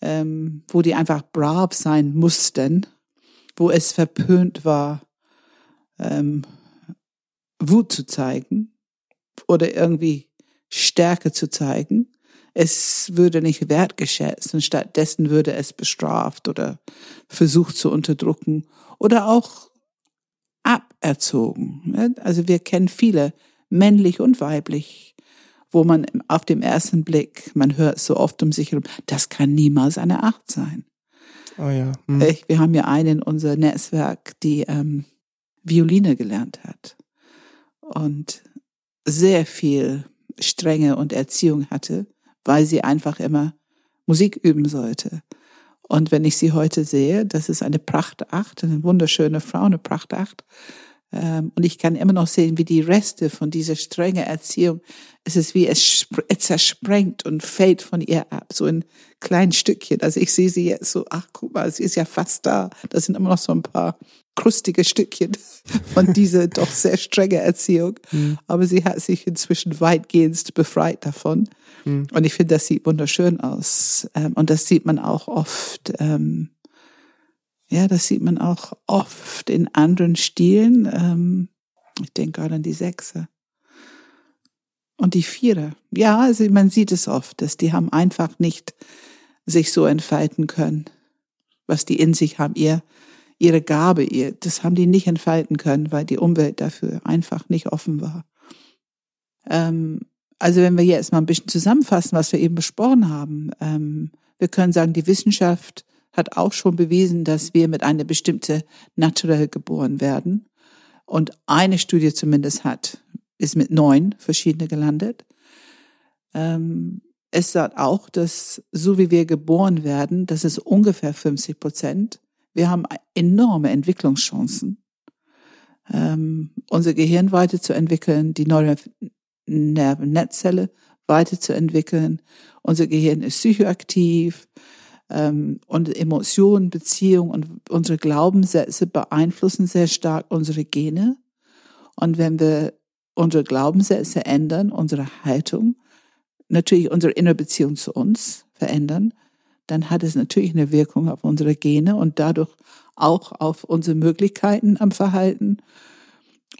ähm, wo die einfach brav sein mussten, wo es verpönt war, ähm, Wut zu zeigen oder irgendwie Stärke zu zeigen. Es würde nicht wertgeschätzt und stattdessen würde es bestraft oder versucht zu unterdrücken oder auch aberzogen. ne? Also wir kennen viele, männlich und weiblich, wo man auf dem ersten Blick, man hört so oft um sich herum, das kann niemals eine Acht sein. Oh ja. Hm. Ich, wir haben ja eine in unser Netzwerk, die ähm, Violine gelernt hat und sehr viel Strenge und Erziehung hatte, weil sie einfach immer Musik üben sollte. Und wenn ich sie heute sehe, das ist eine Prachtacht, eine wunderschöne Frau, eine Prachtacht. Ähm, und ich kann immer noch sehen, wie die Reste von dieser strengen Erziehung, es ist wie es, spr- es zersprengt und fällt von ihr ab, so in kleinen Stückchen. Also ich sehe sie jetzt so, ach guck mal, sie ist ja fast da. Das sind immer noch so ein paar krustige Stückchen von dieser doch sehr strenge Erziehung. Hm. Aber sie hat sich inzwischen weitgehend befreit davon. Hm. Und ich finde, das sieht wunderschön aus. Ähm, und das sieht man auch oft, ähm, ja, das sieht man auch oft in anderen Stilen. Ähm, ich denke gerade an die Sechse. Und die Vierer. Ja, also man sieht es oft, dass die haben einfach nicht sich so entfalten können, was die in sich haben. Ihr, ihre Gabe, ihr, das haben die nicht entfalten können, weil die Umwelt dafür einfach nicht offen war. Ähm, also wenn wir jetzt mal ein bisschen zusammenfassen, was wir eben besprochen haben, ähm, wir können sagen, die Wissenschaft hat auch schon bewiesen, dass wir mit einer bestimmten naturell geboren werden. Und eine Studie zumindest hat, ist mit neun verschiedene gelandet. Ähm, es sagt auch, dass so wie wir geboren werden, das ist ungefähr 50 Prozent. Wir haben enorme Entwicklungschancen, ähm, unser Gehirn weiterzuentwickeln, die neue Nervennetzzelle weiterzuentwickeln. Unser Gehirn ist psychoaktiv. Ähm, und Emotionen, Beziehungen und unsere Glaubenssätze beeinflussen sehr stark unsere Gene. Und wenn wir unsere Glaubenssätze ändern, unsere Haltung, natürlich unsere innere Beziehung zu uns verändern, dann hat es natürlich eine Wirkung auf unsere Gene und dadurch auch auf unsere Möglichkeiten am Verhalten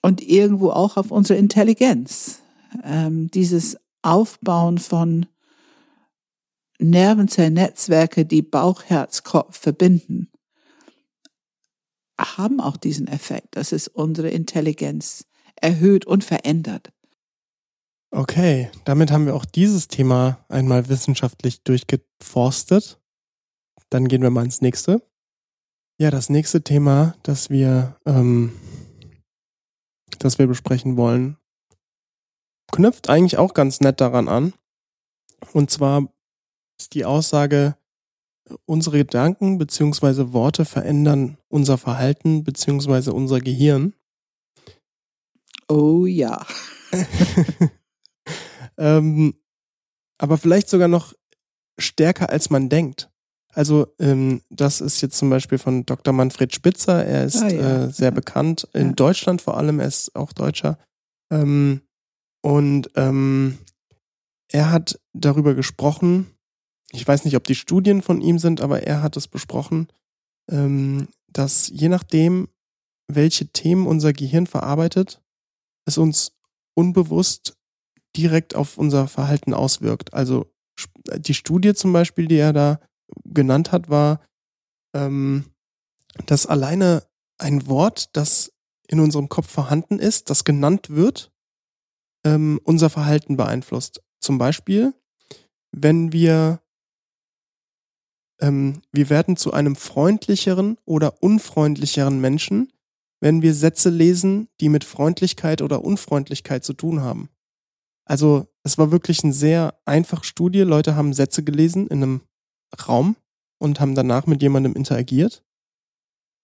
und irgendwo auch auf unsere Intelligenz. Ähm, dieses Aufbauen von Nervenzellennetzwerke, die Bauch, Herz, Kopf verbinden, haben auch diesen Effekt, dass es unsere Intelligenz erhöht und verändert. Okay, damit haben wir auch dieses Thema einmal wissenschaftlich durchgeforstet. Dann gehen wir mal ins nächste. Ja, das nächste Thema, das wir, ähm, das wir besprechen wollen, knüpft eigentlich auch ganz nett daran an. Und zwar ist die Aussage, unsere Gedanken beziehungsweise Worte verändern unser Verhalten beziehungsweise unser Gehirn. Oh ja. ähm, aber vielleicht sogar noch stärker, als man denkt. Also ähm, das ist jetzt zum Beispiel von Dr. Manfred Spitzer. Er ist Ah, ja. äh, sehr Ja. bekannt in Ja. Deutschland vor allem. Er ist auch Deutscher. Ähm, und ähm, er hat darüber gesprochen. Ich weiß nicht, ob die Studien von ihm sind, aber er hat es besprochen, ähm, dass je nachdem, welche Themen unser Gehirn verarbeitet, es uns unbewusst direkt auf unser Verhalten auswirkt. Also die Studie zum Beispiel, die er da genannt hat, war, ähm, dass alleine ein Wort, das in unserem Kopf vorhanden ist, das genannt wird, ähm, unser Verhalten beeinflusst. Zum Beispiel, wenn wir ähm, wir werden zu einem freundlicheren oder unfreundlicheren Menschen, wenn wir Sätze lesen, die mit Freundlichkeit oder Unfreundlichkeit zu tun haben. Also es war wirklich eine sehr einfache Studie. Leute haben Sätze gelesen in einem Raum und haben danach mit jemandem interagiert.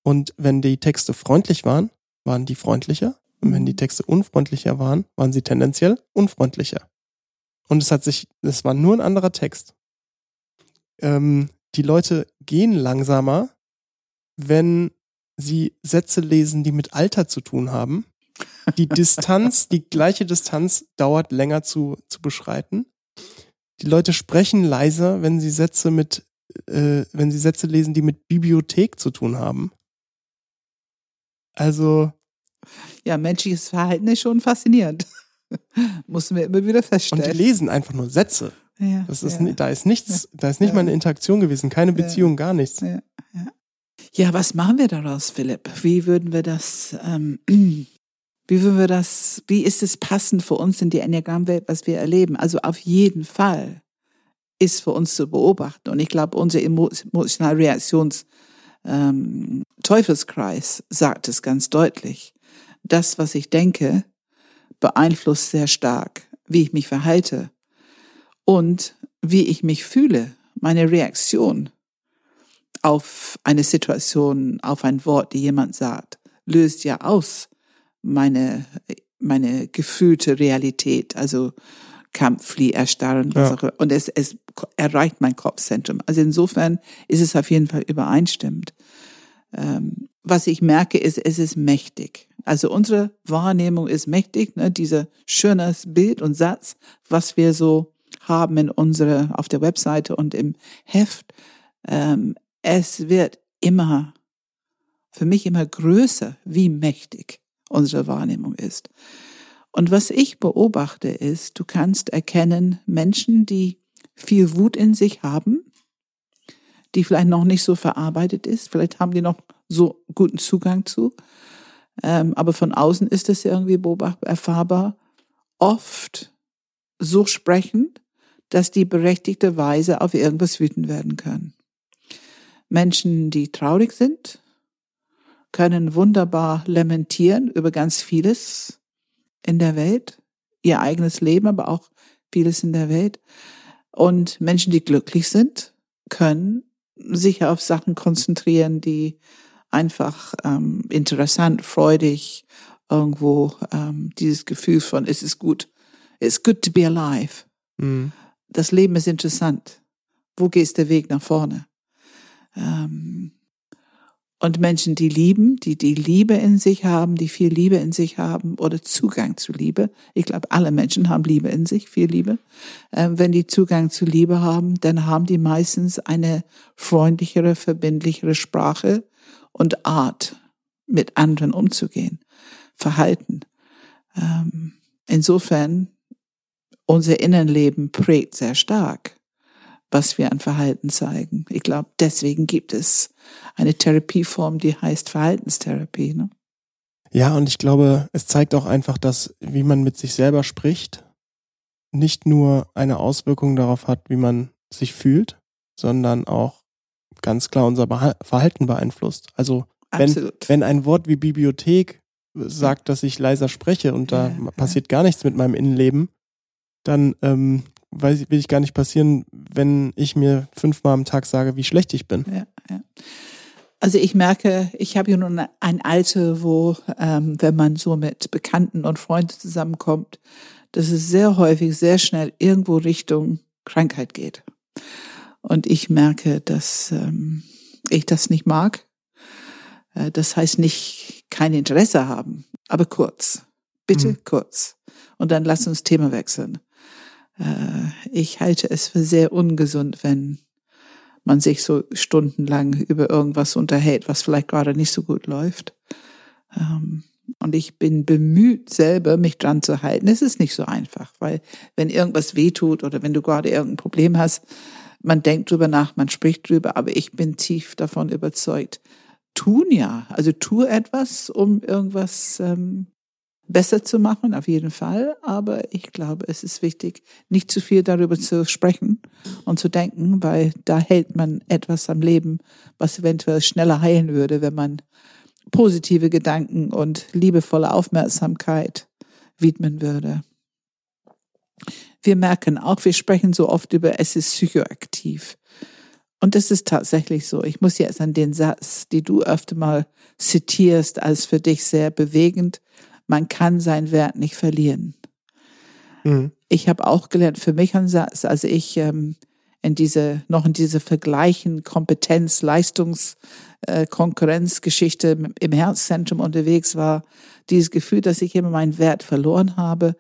Und wenn die Texte freundlich waren, waren die freundlicher. Und wenn die. Texte unfreundlicher waren, waren sie tendenziell unfreundlicher. Und es hat sich, es war nur ein anderer Text. Ähm, die Leute gehen langsamer, wenn sie Sätze lesen, die mit Alter zu tun haben. Die Distanz, die gleiche Distanz dauert länger zu, zu beschreiten. Die Leute sprechen leiser, wenn sie Sätze mit, äh, wenn sie Sätze lesen, die mit Bibliothek zu tun haben. Also. Ja, menschliches Verhalten ist schon faszinierend. Mussten wir immer wieder feststellen. Und die lesen einfach nur Sätze. Ja, das ist, ja. Da ist nichts, da ist nicht ja. mal eine Interaktion gewesen, keine Beziehung, gar nichts. Ja, ja. was machen wir daraus, Philipp? Wie würden wir das, ähm, wie würden wir das, wie ist es passend für uns in die Enneagrammwelt, was wir erleben? Also auf jeden Fall ist für uns zu beobachten. Und ich glaube, unser emotionale Reaktions ähm, Teufelskreis sagt es ganz deutlich. Das, was ich denke, beeinflusst sehr stark, wie ich mich verhalte und wie ich mich fühle, meine Reaktion auf eine Situation, auf ein Wort, die jemand sagt, löst ja aus meine, meine gefühlte Realität, also Kampf, Flieh, Erstarren, ja. was auch, und es, es erreicht mein Kopfzentrum. Also insofern ist es auf jeden Fall übereinstimmend. Ähm, was ich merke, ist, es ist mächtig. Also unsere Wahrnehmung ist mächtig, ne? dieser schöne Bild und Satz, was wir so haben in unsere, auf der Webseite und im Heft. Ähm, es wird immer, für mich immer größer, wie mächtig unsere Wahrnehmung ist. Und was ich beobachte ist, du kannst erkennen Menschen, die viel Wut in sich haben, die vielleicht noch nicht so verarbeitet ist, vielleicht haben die noch so guten Zugang zu, ähm, aber von außen ist es irgendwie beobachtbar, erfahrbar, oft so sprechend, dass die berechtigte Weise auf irgendwas wütend werden können. Menschen, die traurig sind, können wunderbar lamentieren über ganz vieles in der Welt, ihr eigenes Leben, aber auch vieles in der Welt. Und Menschen, die glücklich sind, können sich auf Sachen konzentrieren, die einfach ähm, interessant, freudig, irgendwo ähm, dieses Gefühl von, es ist gut, it's good to be alive. Mhm das Leben ist interessant. Wo geht der Weg nach vorne? Ähm, und Menschen, die lieben, die die Liebe in sich haben, die viel Liebe in sich haben oder Zugang zu Liebe. Ich glaube, alle Menschen haben Liebe in sich, viel Liebe. Ähm, wenn die Zugang zu Liebe haben, dann haben die meistens eine freundlichere, verbindlichere Sprache und Art, mit anderen umzugehen, Verhalten. Ähm, insofern unser Innenleben prägt sehr stark, was wir an Verhalten zeigen. Ich glaube, deswegen gibt es eine Therapieform, die heißt Verhaltenstherapie. Ne? Ja, und ich glaube, es zeigt auch einfach, dass wie man mit sich selber spricht, nicht nur eine Auswirkung darauf hat, wie man sich fühlt, sondern auch ganz klar unser Verhalten beeinflusst. Also wenn, wenn ein Wort wie Bibliothek sagt, dass ich leiser spreche und da ja, passiert ja. gar nichts mit meinem Innenleben, dann ähm, weiß, will ich gar nicht passieren, wenn ich mir fünfmal am Tag sage, wie schlecht ich bin. Ja, ja. Also ich merke, ich habe ja nun ein Alter, wo, ähm, wenn man so mit Bekannten und Freunden zusammenkommt, dass es sehr häufig, sehr schnell irgendwo Richtung Krankheit geht. Und ich merke, dass ähm, ich das nicht mag. Äh, das heißt nicht kein Interesse haben, aber kurz. Bitte mhm. kurz. Und dann lass uns Thema wechseln. Äh, ich halte es für sehr ungesund, wenn man sich so stundenlang über irgendwas unterhält, was vielleicht gerade nicht so gut läuft. Ähm, und ich bin bemüht, selber mich dran zu halten. Es ist nicht so einfach, weil wenn irgendwas wehtut oder wenn du gerade irgendein Problem hast, man denkt drüber nach, man spricht drüber, aber ich bin tief davon überzeugt. Tun ja, also tu etwas, um irgendwas ähm, besser zu machen, auf jeden Fall. Aber ich glaube, es ist wichtig, nicht zu viel darüber zu sprechen und zu denken, weil da hält man etwas am Leben, was eventuell schneller heilen würde, wenn man positive Gedanken und liebevolle Aufmerksamkeit widmen würde. Wir merken auch, wir sprechen so oft über, es ist psychoaktiv. Und das ist tatsächlich so. Ich muss jetzt an den Satz, die du öfter mal zitierst, als für dich sehr bewegend. Man kann seinen Wert nicht verlieren. Mhm. Ich habe auch gelernt, für mich als ich ähm, in diese, noch in diese Vergleichen, Kompetenz, Leistungs, äh, Konkurrenzgeschichte im Herzzentrum unterwegs war, dieses Gefühl, dass ich immer meinen Wert verloren habe,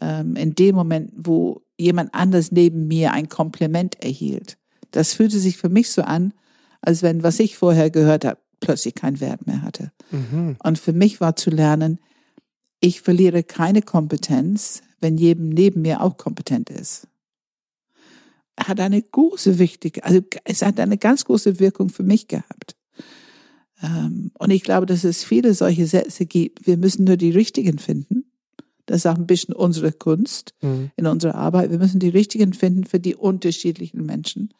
ähm, in dem Moment, wo jemand anders neben mir ein Kompliment erhielt. Das fühlte sich für mich so an, als wenn, was ich vorher gehört habe, plötzlich keinen Wert mehr hatte. Mhm. Und für mich war zu lernen, ich verliere keine Kompetenz, wenn jedem neben mir auch kompetent ist hat eine große wichtige, also es hat eine ganz große Wirkung für mich gehabt. Ähm, und ich glaube, dass es viele solche Sätze gibt. Wir müssen nur die richtigen finden. Das ist auch ein bisschen unsere Kunst mhm. in unserer Arbeit. Wir müssen die richtigen finden für die unterschiedlichen Menschen.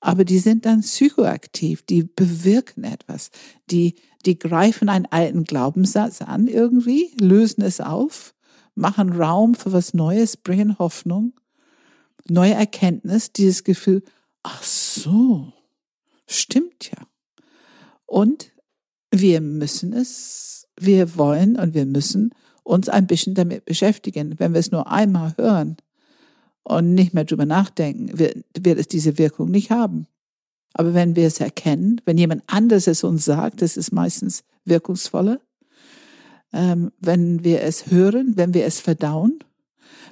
Aber die sind dann psychoaktiv, die bewirken etwas. Die, die greifen einen alten Glaubenssatz an irgendwie, lösen es auf, machen Raum für was Neues, bringen Hoffnung neue Erkenntnis, dieses Gefühl, ach so, stimmt ja. Und wir müssen es, wir wollen und wir müssen uns ein bisschen damit beschäftigen. Wenn wir es nur einmal hören und nicht mehr drüber nachdenken, wird, wird es diese Wirkung nicht haben. Aber wenn wir es erkennen, wenn jemand anderes es uns sagt, das ist meistens wirkungsvoller. Ähm, wenn wir es hören, wenn wir es verdauen,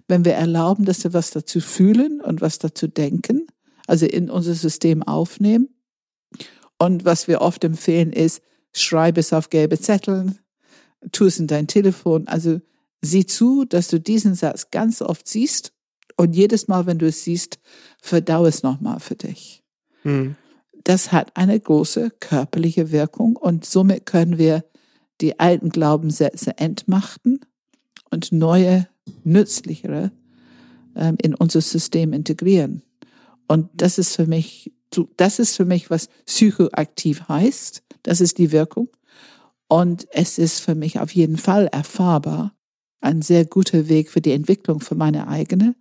wenn wir erlauben, dass wir was dazu fühlen und was dazu denken, also in unser System aufnehmen. Und was wir oft empfehlen ist, schreibe es auf gelbe Zetteln, tu es in dein Telefon. Also sieh zu, dass du diesen Satz ganz oft siehst und jedes Mal, wenn du es siehst, verdau es nochmal für dich. Hm. Das hat eine große körperliche Wirkung und somit können wir die alten Glaubenssätze entmachten und neue nützlichere ähm, in unser System integrieren. Und das ist für mich, das ist für mich, was psychoaktiv heißt. Das ist die Wirkung. Und es ist für mich auf jeden Fall erfahrbar ein sehr guter Weg für die Entwicklung für meine eigene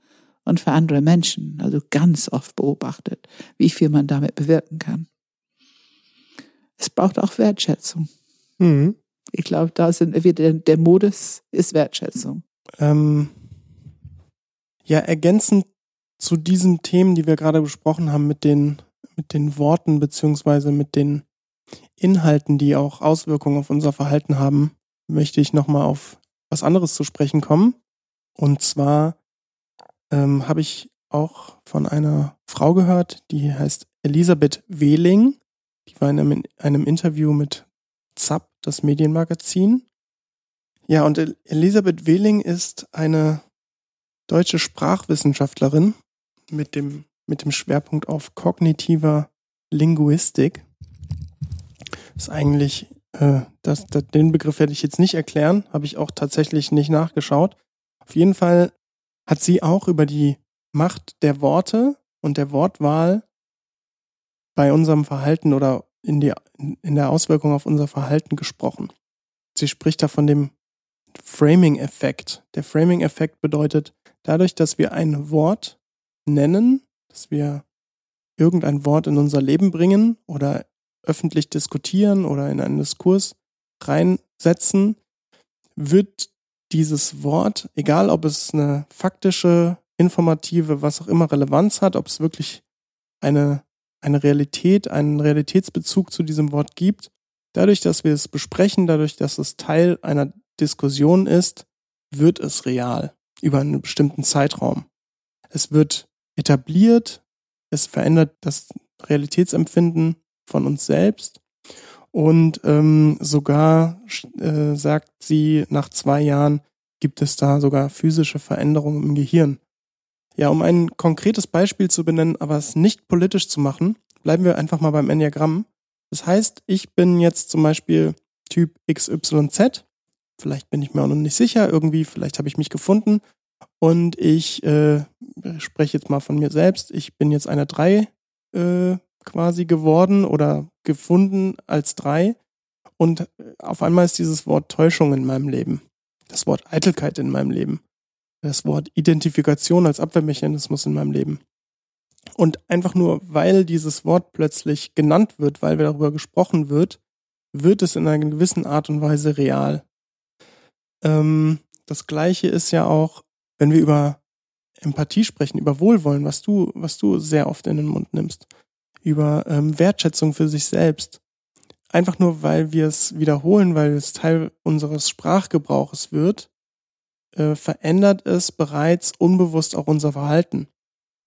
und für andere Menschen. Also ganz oft beobachtet, wie viel man damit bewirken kann. Es braucht auch Wertschätzung. Mhm. Ich glaube, da sind wir, der, der Modus ist Wertschätzung. Ähm, ja, ergänzend zu diesen Themen, die wir gerade besprochen haben, mit den, mit den Worten beziehungsweise mit den Inhalten, die auch Auswirkungen auf unser Verhalten haben, möchte ich nochmal auf was anderes zu sprechen kommen. Und zwar ähm, habe ich auch von einer Frau gehört, die heißt Elisabeth Wehling. Die war in einem, in einem Interview mit ZAP, das Medienmagazin. Ja, und Elisabeth Wehling ist eine deutsche Sprachwissenschaftlerin mit dem, mit dem Schwerpunkt auf kognitiver Linguistik. Ist eigentlich, äh, das, das, den Begriff werde ich jetzt nicht erklären, habe ich auch tatsächlich nicht nachgeschaut. Auf jeden Fall hat sie auch über die Macht der Worte und der Wortwahl bei unserem Verhalten oder in, die, in der Auswirkung auf unser Verhalten gesprochen. Sie spricht da von dem Framing-Effekt. Der Framing-Effekt bedeutet, dadurch, dass wir ein Wort nennen, dass wir irgendein Wort in unser Leben bringen oder öffentlich diskutieren oder in einen Diskurs reinsetzen, wird dieses Wort, egal ob es eine faktische, informative, was auch immer Relevanz hat, ob es wirklich eine, eine Realität, einen Realitätsbezug zu diesem Wort gibt, dadurch, dass wir es besprechen, dadurch, dass es Teil einer Diskussion ist, wird es real über einen bestimmten Zeitraum. Es wird etabliert, es verändert das Realitätsempfinden von uns selbst Und ähm, sogar äh, sagt sie, nach zwei Jahren gibt es da sogar physische Veränderungen im Gehirn. Ja, um ein konkretes Beispiel zu benennen, aber es nicht politisch zu machen, bleiben wir einfach mal beim Enneagramm. Das heißt, ich bin jetzt zum Beispiel Typ XYZ. Vielleicht bin ich mir auch noch nicht sicher. Irgendwie, vielleicht habe ich mich gefunden. Und ich äh, spreche jetzt mal von mir selbst. Ich bin jetzt einer drei äh, quasi geworden oder gefunden als drei. Und auf einmal ist dieses Wort Täuschung in meinem Leben. Das Wort Eitelkeit in meinem Leben. Das Wort Identifikation als Abwehrmechanismus in meinem Leben. Und einfach nur, weil dieses Wort plötzlich genannt wird, weil darüber gesprochen wird, wird es in einer gewissen Art und Weise real. Ähm, das gleiche ist ja auch, wenn wir über Empathie sprechen, über Wohlwollen, was du, was du sehr oft in den Mund nimmst, über ähm, Wertschätzung für sich selbst. Einfach nur, weil wir es wiederholen, weil es Teil unseres Sprachgebrauches wird, äh, verändert es bereits unbewusst auch unser Verhalten.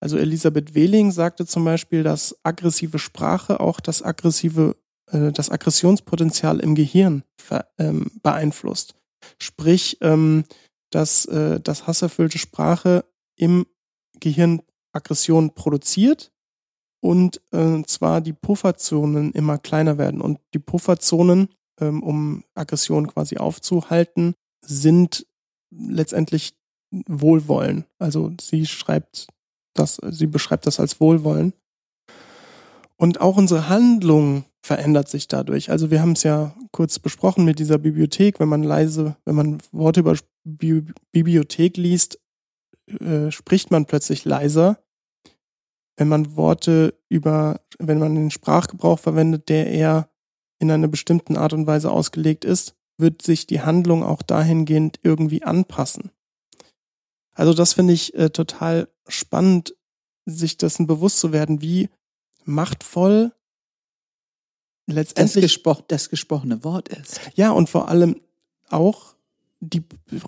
Also Elisabeth Wehling sagte zum Beispiel, dass aggressive Sprache auch das aggressive, äh, das Aggressionspotenzial im Gehirn ähm, beeinflusst. Sprich, ähm, dass, äh, dass hasserfüllte Sprache im Gehirn Aggression produziert und äh, zwar die Pufferzonen immer kleiner werden. Und die Pufferzonen, ähm, um Aggression quasi aufzuhalten, sind letztendlich Wohlwollen. Also sie schreibt das, sie beschreibt das als Wohlwollen. Und auch unsere Handlung verändert sich dadurch. Also wir haben es ja kurz besprochen mit dieser Bibliothek. Wenn man leise, wenn man Worte über Bi Bibliothek liest, äh, spricht man plötzlich leiser. Wenn man Worte über, wenn man den Sprachgebrauch verwendet, der eher in einer bestimmten Art und Weise ausgelegt ist, wird sich die Handlung auch dahingehend irgendwie anpassen. Also das finde ich äh, total spannend, sich dessen bewusst zu werden, wie machtvoll letztendlich das, gespro das gesprochene Wort ist. Ja, und vor allem auch die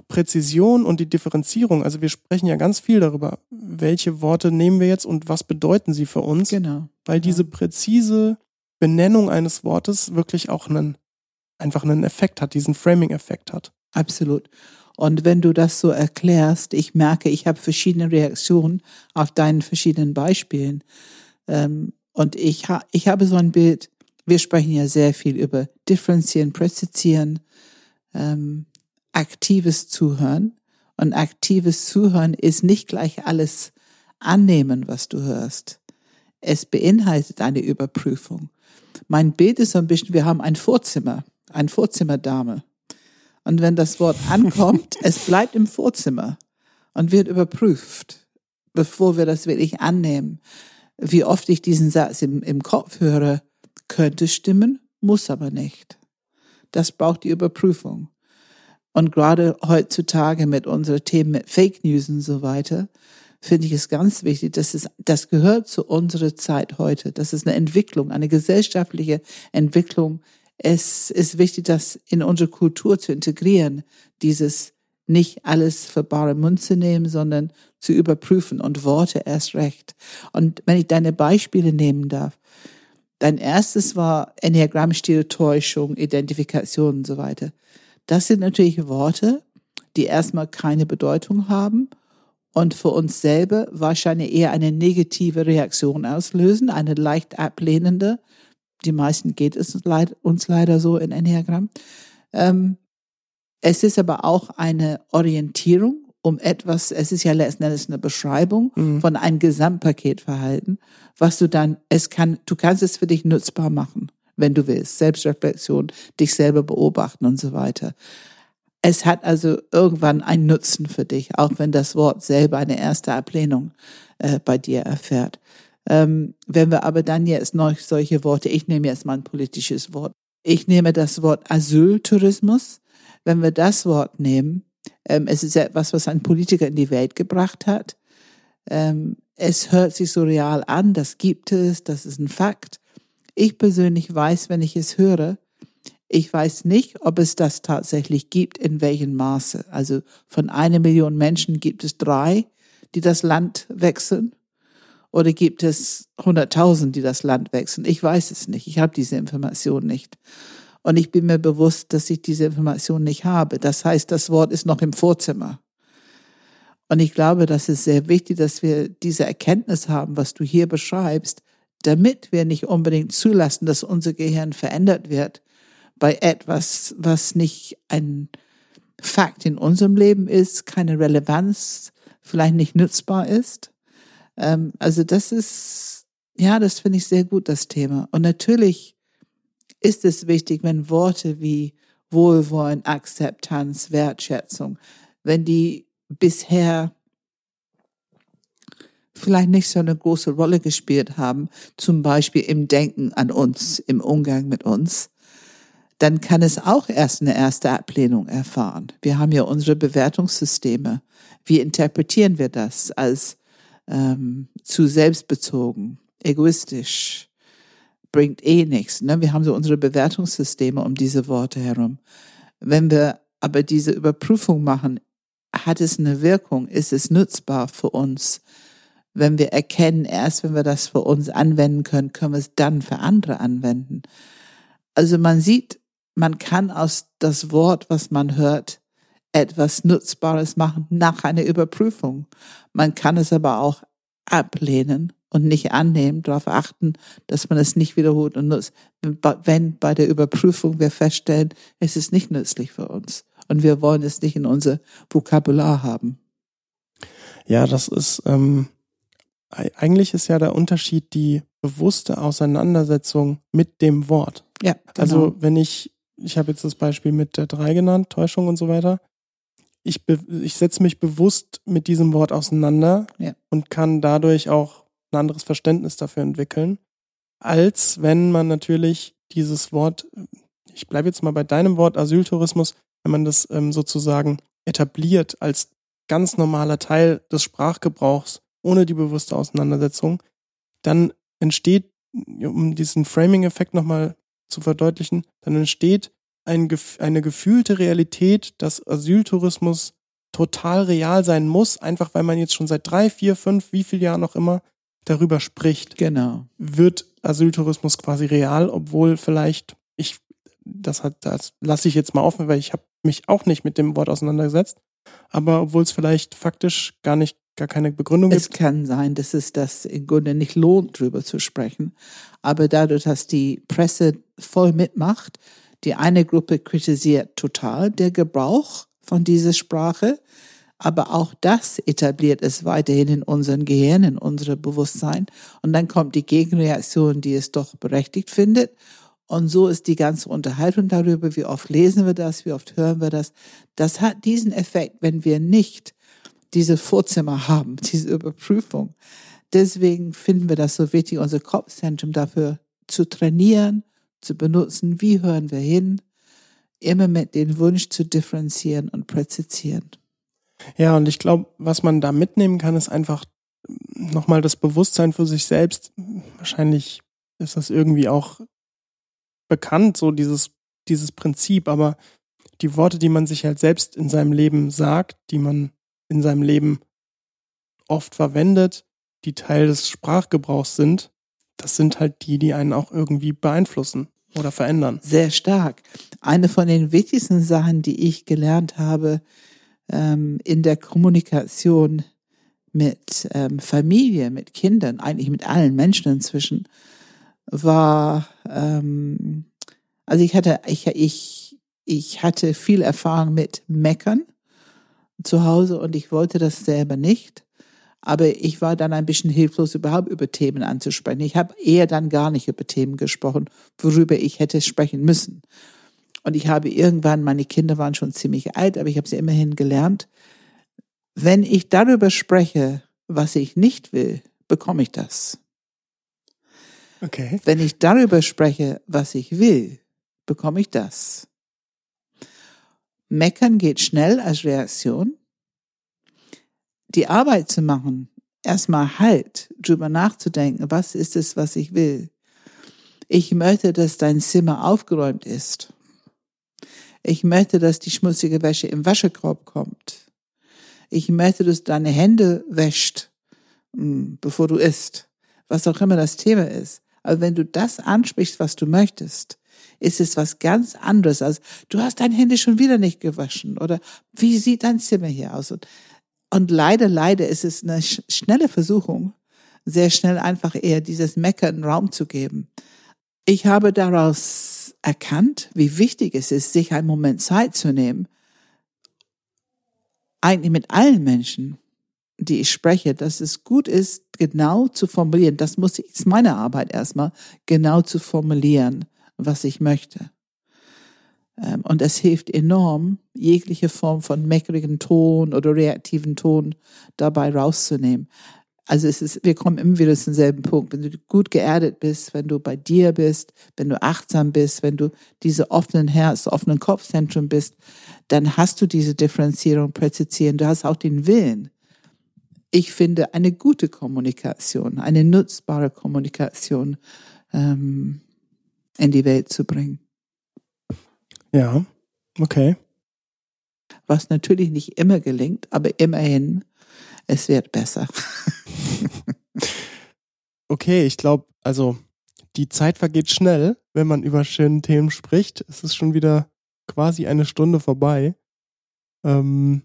Präzision und die Differenzierung. Also wir sprechen ja ganz viel darüber, welche Worte nehmen wir jetzt und was bedeuten sie für uns. Genau. Weil diese präzise Benennung eines Wortes wirklich auch einen, einfach einen Effekt hat, diesen Framing-Effekt hat. Absolut. Und wenn du das so erklärst, ich merke, ich habe verschiedene Reaktionen auf deinen verschiedenen Beispielen. Ähm, und ich, ha ich habe so ein Bild, wir sprechen ja sehr viel über Differenzieren, Präzisieren, ähm, aktives Zuhören. Und aktives Zuhören ist nicht gleich alles annehmen, was du hörst. Es beinhaltet eine Überprüfung. Mein Bild ist so ein bisschen, wir haben ein Vorzimmer, ein Vorzimmerdame. Und wenn das Wort ankommt, es bleibt im Vorzimmer und wird überprüft, bevor wir das wirklich annehmen. Wie oft ich diesen Satz im, im Kopf höre, könnte stimmen, muss aber nicht. Das braucht die Überprüfung. Und gerade heutzutage mit unseren Themen mit Fake News und so weiter, finde ich es ganz wichtig, dass es, das gehört zu unserer Zeit heute. Das ist eine Entwicklung, eine gesellschaftliche Entwicklung, es ist wichtig, das in unsere Kultur zu integrieren, dieses nicht alles für bare Münze nehmen, sondern zu überprüfen und Worte erst recht. Und wenn ich deine Beispiele nehmen darf, dein erstes war Enneagrammstil, Täuschung, Identifikation und so weiter. Das sind natürlich Worte, die erstmal keine Bedeutung haben und für uns selber wahrscheinlich eher eine negative Reaktion auslösen, eine leicht ablehnende, die meisten geht es uns leider so in Enneagramm. Ähm, es ist aber auch eine Orientierung um etwas, es ist ja letzten Endes eine Beschreibung mhm. von einem Gesamtpaketverhalten, was du dann, es kann, du kannst es für dich nutzbar machen, wenn du willst. Selbstreflexion, dich selber beobachten und so weiter. Es hat also irgendwann einen Nutzen für dich, auch wenn das Wort selber eine erste Ablehnung äh, bei dir erfährt. Ähm, wenn wir aber dann jetzt noch solche Worte, ich nehme jetzt mal ein politisches Wort, ich nehme das Wort Asyltourismus. Wenn wir das Wort nehmen, ähm, es ist etwas, was ein Politiker in die Welt gebracht hat. Ähm, es hört sich so real an, das gibt es, das ist ein Fakt. Ich persönlich weiß, wenn ich es höre, ich weiß nicht, ob es das tatsächlich gibt, in welchem Maße. Also von einer Million Menschen gibt es drei, die das Land wechseln. Oder gibt es hunderttausend, die das Land wechseln? Ich weiß es nicht. Ich habe diese Information nicht. Und ich bin mir bewusst, dass ich diese Information nicht habe. Das heißt, das Wort ist noch im Vorzimmer. Und ich glaube, das ist sehr wichtig, dass wir diese Erkenntnis haben, was du hier beschreibst, damit wir nicht unbedingt zulassen, dass unser Gehirn verändert wird bei etwas, was nicht ein Fakt in unserem Leben ist, keine Relevanz, vielleicht nicht nutzbar ist. Ähm, also das ist, ja, das finde ich sehr gut, das Thema. Und natürlich ist es wichtig, wenn Worte wie Wohlwollen, Akzeptanz, Wertschätzung, wenn die bisher vielleicht nicht so eine große Rolle gespielt haben, zum Beispiel im Denken an uns, im Umgang mit uns, dann kann es auch erst eine erste Ablehnung erfahren. Wir haben ja unsere Bewertungssysteme. Wie interpretieren wir das als ähm, zu selbstbezogen, egoistisch, bringt eh nichts. Ne? Wir haben so unsere Bewertungssysteme um diese Worte herum. Wenn wir aber diese Überprüfung machen, hat es eine Wirkung, ist es nutzbar für uns? Wenn wir erkennen, erst wenn wir das für uns anwenden können, können wir es dann für andere anwenden. Also man sieht, man kann aus das Wort, was man hört, etwas Nutzbares machen nach einer Überprüfung. Man kann es aber auch ablehnen und nicht annehmen, darauf achten, dass man es nicht wiederholt und nutzt. Wenn bei der Überprüfung wir feststellen, es ist nicht nützlich für uns und wir wollen es nicht in unser Vokabular haben. Ja, das ist ähm, eigentlich ist ja der Unterschied die bewusste Auseinandersetzung mit dem Wort. Ja. Genau. Also wenn ich, ich habe jetzt das Beispiel mit der drei genannt, Täuschung und so weiter. Ich, ich setze mich bewusst mit diesem Wort auseinander ja. und kann dadurch auch ein anderes Verständnis dafür entwickeln, als wenn man natürlich dieses Wort, ich bleibe jetzt mal bei deinem Wort Asyltourismus, wenn man das ähm, sozusagen etabliert als ganz normaler Teil des Sprachgebrauchs, ohne die bewusste Auseinandersetzung, dann entsteht, um diesen Framing-Effekt nochmal zu verdeutlichen, dann entsteht ein, eine gefühlte Realität, dass Asyltourismus total real sein muss, einfach weil man jetzt schon seit drei, vier, fünf, wie viel Jahren noch immer darüber spricht. Genau. Wird Asyltourismus quasi real, obwohl vielleicht ich das hat das lasse ich jetzt mal offen, weil ich habe mich auch nicht mit dem Wort auseinandergesetzt, aber obwohl es vielleicht faktisch gar nicht gar keine Begründung es gibt. Es kann sein, dass es das im Grunde nicht lohnt, drüber zu sprechen. Aber dadurch, dass die Presse voll mitmacht, die eine Gruppe kritisiert total der Gebrauch von dieser Sprache, aber auch das etabliert es weiterhin in unseren Gehirn, in unserem Bewusstsein. Und dann kommt die Gegenreaktion, die es doch berechtigt findet. Und so ist die ganze Unterhaltung darüber, wie oft lesen wir das, wie oft hören wir das. Das hat diesen Effekt, wenn wir nicht diese Vorzimmer haben, diese Überprüfung. Deswegen finden wir das so wichtig, unser Kopfzentrum dafür zu trainieren, zu benutzen. Wie hören wir hin? Immer mit dem Wunsch zu differenzieren und präzisieren. Ja, und ich glaube, was man da mitnehmen kann, ist einfach nochmal das Bewusstsein für sich selbst. Wahrscheinlich ist das irgendwie auch bekannt, so dieses, dieses Prinzip, aber die Worte, die man sich halt selbst in seinem Leben sagt, die man in seinem Leben oft verwendet, die Teil des Sprachgebrauchs sind, das sind halt die, die einen auch irgendwie beeinflussen oder verändern. Sehr stark. Eine von den wichtigsten Sachen, die ich gelernt habe ähm, in der Kommunikation mit ähm, Familie, mit Kindern, eigentlich mit allen Menschen inzwischen, war, ähm, also ich hatte, ich, ich, ich hatte viel Erfahrung mit Meckern zu Hause und ich wollte das selber nicht. Aber ich war dann ein bisschen hilflos, überhaupt über Themen anzusprechen. Ich habe eher dann gar nicht über Themen gesprochen, worüber ich hätte sprechen müssen. Und ich habe irgendwann, meine Kinder waren schon ziemlich alt, aber ich habe sie immerhin gelernt, wenn ich darüber spreche, was ich nicht will, bekomme ich das. Okay. Wenn ich darüber spreche, was ich will, bekomme ich das. Meckern geht schnell als Reaktion. Die Arbeit zu machen, erstmal halt, drüber nachzudenken, was ist es, was ich will. Ich möchte, dass dein Zimmer aufgeräumt ist. Ich möchte, dass die schmutzige Wäsche im Waschekorb kommt. Ich möchte, dass du deine Hände wäscht, hm, bevor du isst. Was auch immer das Thema ist. Aber wenn du das ansprichst, was du möchtest, ist es was ganz anderes als, du hast deine Hände schon wieder nicht gewaschen oder wie sieht dein Zimmer hier aus? Und, und leider, leider ist es eine schnelle Versuchung, sehr schnell einfach eher dieses Meckern Raum zu geben. Ich habe daraus erkannt, wie wichtig es ist, sich einen Moment Zeit zu nehmen, eigentlich mit allen Menschen, die ich spreche, dass es gut ist, genau zu formulieren. Das muss ich, ist meine Arbeit erstmal, genau zu formulieren, was ich möchte. Ähm, und es hilft enorm, jegliche Form von meckerigen Ton oder reaktiven Ton dabei rauszunehmen. Also es ist, wir kommen immer wieder zum selben Punkt. Wenn du gut geerdet bist, wenn du bei dir bist, wenn du achtsam bist, wenn du diese offenen Herz, offenen Kopfzentrum bist, dann hast du diese Differenzierung, Präzisieren. Du hast auch den Willen. Ich finde eine gute Kommunikation, eine nutzbare Kommunikation ähm, in die Welt zu bringen. Ja, okay. Was natürlich nicht immer gelingt, aber immerhin, es wird besser. okay, ich glaube, also die Zeit vergeht schnell, wenn man über schöne Themen spricht. Es ist schon wieder quasi eine Stunde vorbei. Ähm,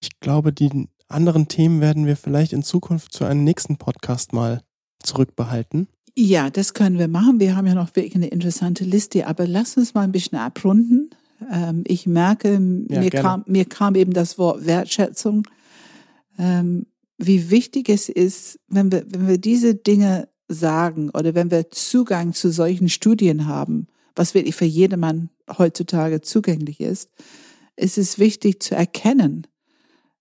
ich glaube, die anderen Themen werden wir vielleicht in Zukunft zu einem nächsten Podcast mal zurückbehalten. Ja, das können wir machen. Wir haben ja noch wirklich eine interessante Liste, aber lass uns mal ein bisschen abrunden. Ähm, ich merke, ja, mir, kam, mir kam eben das Wort Wertschätzung. Ähm, wie wichtig es ist, wenn wir, wenn wir diese Dinge sagen oder wenn wir Zugang zu solchen Studien haben, was wirklich für jedermann heutzutage zugänglich ist, ist es wichtig zu erkennen.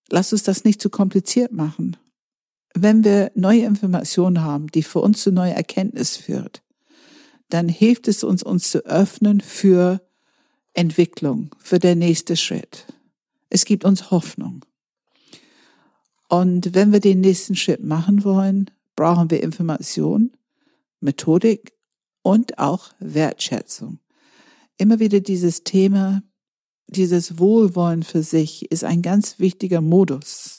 Lass uns das nicht zu kompliziert machen wenn wir neue Informationen haben, die für uns zu neuer Erkenntnis führt, dann hilft es uns, uns zu öffnen für Entwicklung, für den nächsten Schritt. Es gibt uns Hoffnung. Und wenn wir den nächsten Schritt machen wollen, brauchen wir Information, Methodik und auch Wertschätzung. Immer wieder dieses Thema, dieses Wohlwollen für sich ist ein ganz wichtiger Modus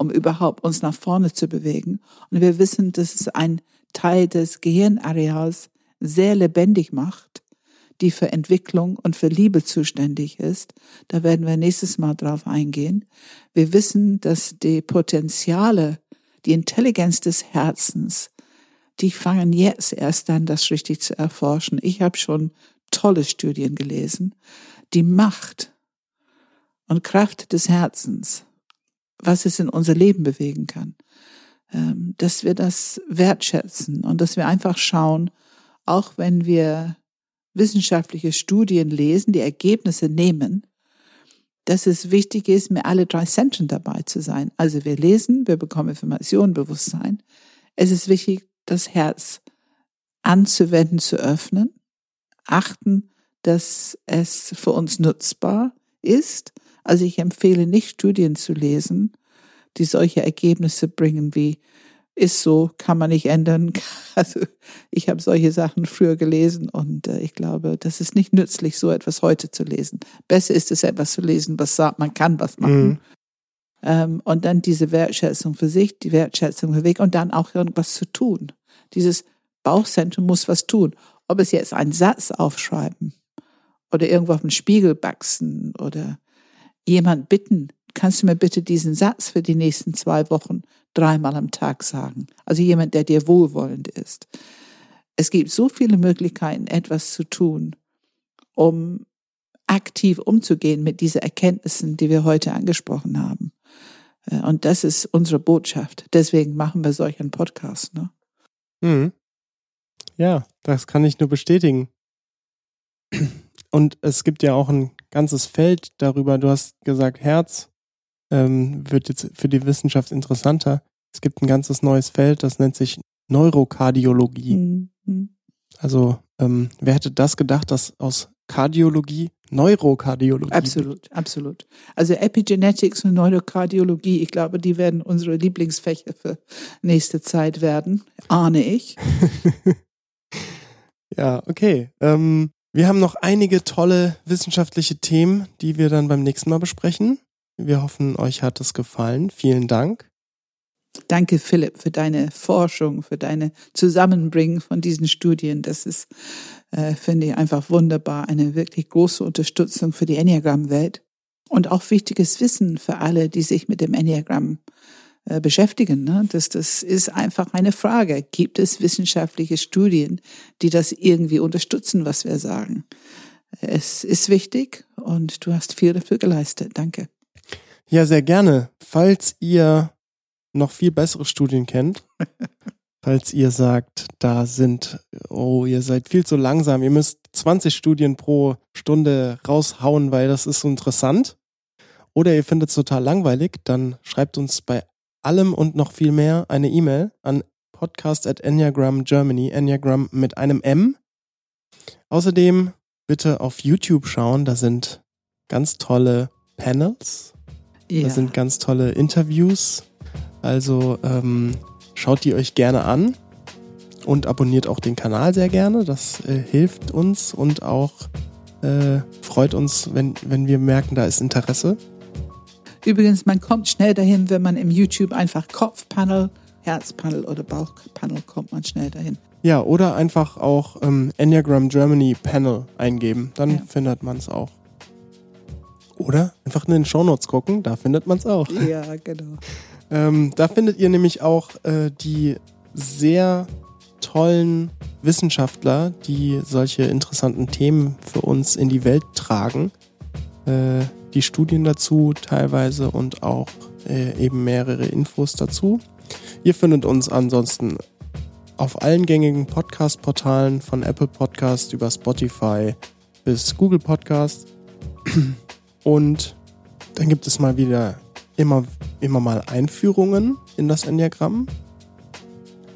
um überhaupt uns nach vorne zu bewegen. Und wir wissen, dass es ein Teil des Gehirnareals sehr lebendig macht, die für Entwicklung und für Liebe zuständig ist. Da werden wir nächstes Mal drauf eingehen. Wir wissen, dass die Potenziale, die Intelligenz des Herzens, die fangen jetzt erst an, das richtig zu erforschen. Ich habe schon tolle Studien gelesen. Die Macht und Kraft des Herzens was es in unser Leben bewegen kann. Ähm, dass wir das wertschätzen und dass wir einfach schauen, auch wenn wir wissenschaftliche Studien lesen, die Ergebnisse nehmen, dass es wichtig ist, mit alle drei Zentren dabei zu sein. Also wir lesen, wir bekommen Informationen, Bewusstsein. Es ist wichtig, das Herz anzuwenden, zu öffnen, achten, dass es für uns nutzbar ist also ich empfehle nicht Studien zu lesen, die solche Ergebnisse bringen wie ist so, kann man nicht ändern. Also ich habe solche Sachen früher gelesen und äh, ich glaube, das ist nicht nützlich, so etwas heute zu lesen. Besser ist es, etwas zu lesen, was sagt, man kann was machen. Mhm. Ähm, und dann diese Wertschätzung für sich, die Wertschätzung für Weg und dann auch irgendwas zu tun. Dieses Bauchzentrum muss was tun. Ob es jetzt einen Satz aufschreiben oder irgendwo auf den Spiegel baxen oder jemand bitten, kannst du mir bitte diesen Satz für die nächsten zwei Wochen dreimal am Tag sagen? Also jemand, der dir wohlwollend ist. Es gibt so viele Möglichkeiten, etwas zu tun, um aktiv umzugehen mit diesen Erkenntnissen, die wir heute angesprochen haben. Äh, und das ist unsere Botschaft. Deswegen machen wir solch einen Podcast. Ne? Mhm. Ja, das kann ich nur bestätigen. Und es gibt ja auch ein ganzes Feld darüber. Du hast gesagt, Herz ähm, wird jetzt für die Wissenschaft interessanter. Es gibt ein ganzes neues Feld, das nennt sich Neurokardiologie. Mhm. Also ähm, wer hätte das gedacht, dass aus Kardiologie Neurokardiologie. Absolut, absolut. Also Epigenetics und Neurokardiologie, ich glaube, die werden unsere Lieblingsfächer für nächste Zeit werden, ahne ich. ja, okay. Ähm, wir haben noch einige tolle wissenschaftliche Themen, die wir dann beim nächsten Mal besprechen. Wir hoffen, euch hat es gefallen. Vielen Dank. Danke, Philipp, für deine Forschung, für deine Zusammenbringen von diesen Studien. Das ist, äh, finde ich, einfach wunderbar. Eine wirklich große Unterstützung für die Enneagram-Welt und auch wichtiges Wissen für alle, die sich mit dem Enneagram äh, beschäftigen. Ne? Das, das ist einfach eine Frage. Gibt es wissenschaftliche Studien, die das irgendwie unterstützen, was wir sagen? Es ist wichtig und du hast viel dafür geleistet. Danke. Ja, sehr gerne. Falls ihr noch viel bessere Studien kennt, falls ihr sagt, da sind, oh, ihr seid viel zu langsam, ihr müsst 20 Studien pro Stunde raushauen, weil das ist so interessant, oder ihr findet es total langweilig, dann schreibt uns bei allem und noch viel mehr eine E-Mail an podcast at Enneagram Germany, Enneagram mit einem M. Außerdem bitte auf YouTube schauen, da sind ganz tolle Panels, ja. da sind ganz tolle Interviews. Also ähm, schaut die euch gerne an und abonniert auch den Kanal sehr gerne. Das äh, hilft uns und auch äh, freut uns, wenn, wenn wir merken, da ist Interesse. Übrigens, man kommt schnell dahin, wenn man im YouTube einfach Kopfpanel, Herzpanel oder Bauchpanel kommt man schnell dahin. Ja, oder einfach auch ähm, Enneagram Germany Panel eingeben, dann ja. findet man es auch. Oder einfach in den Shownotes gucken, da findet man es auch. Ja, genau. ähm, da findet ihr nämlich auch äh, die sehr tollen Wissenschaftler, die solche interessanten Themen für uns in die Welt tragen. Äh, die Studien dazu teilweise und auch äh, eben mehrere Infos dazu. Ihr findet uns ansonsten auf allen gängigen Podcast-Portalen von Apple Podcast über Spotify bis Google Podcast. Und dann gibt es mal wieder immer, immer mal Einführungen in das Enneagramm.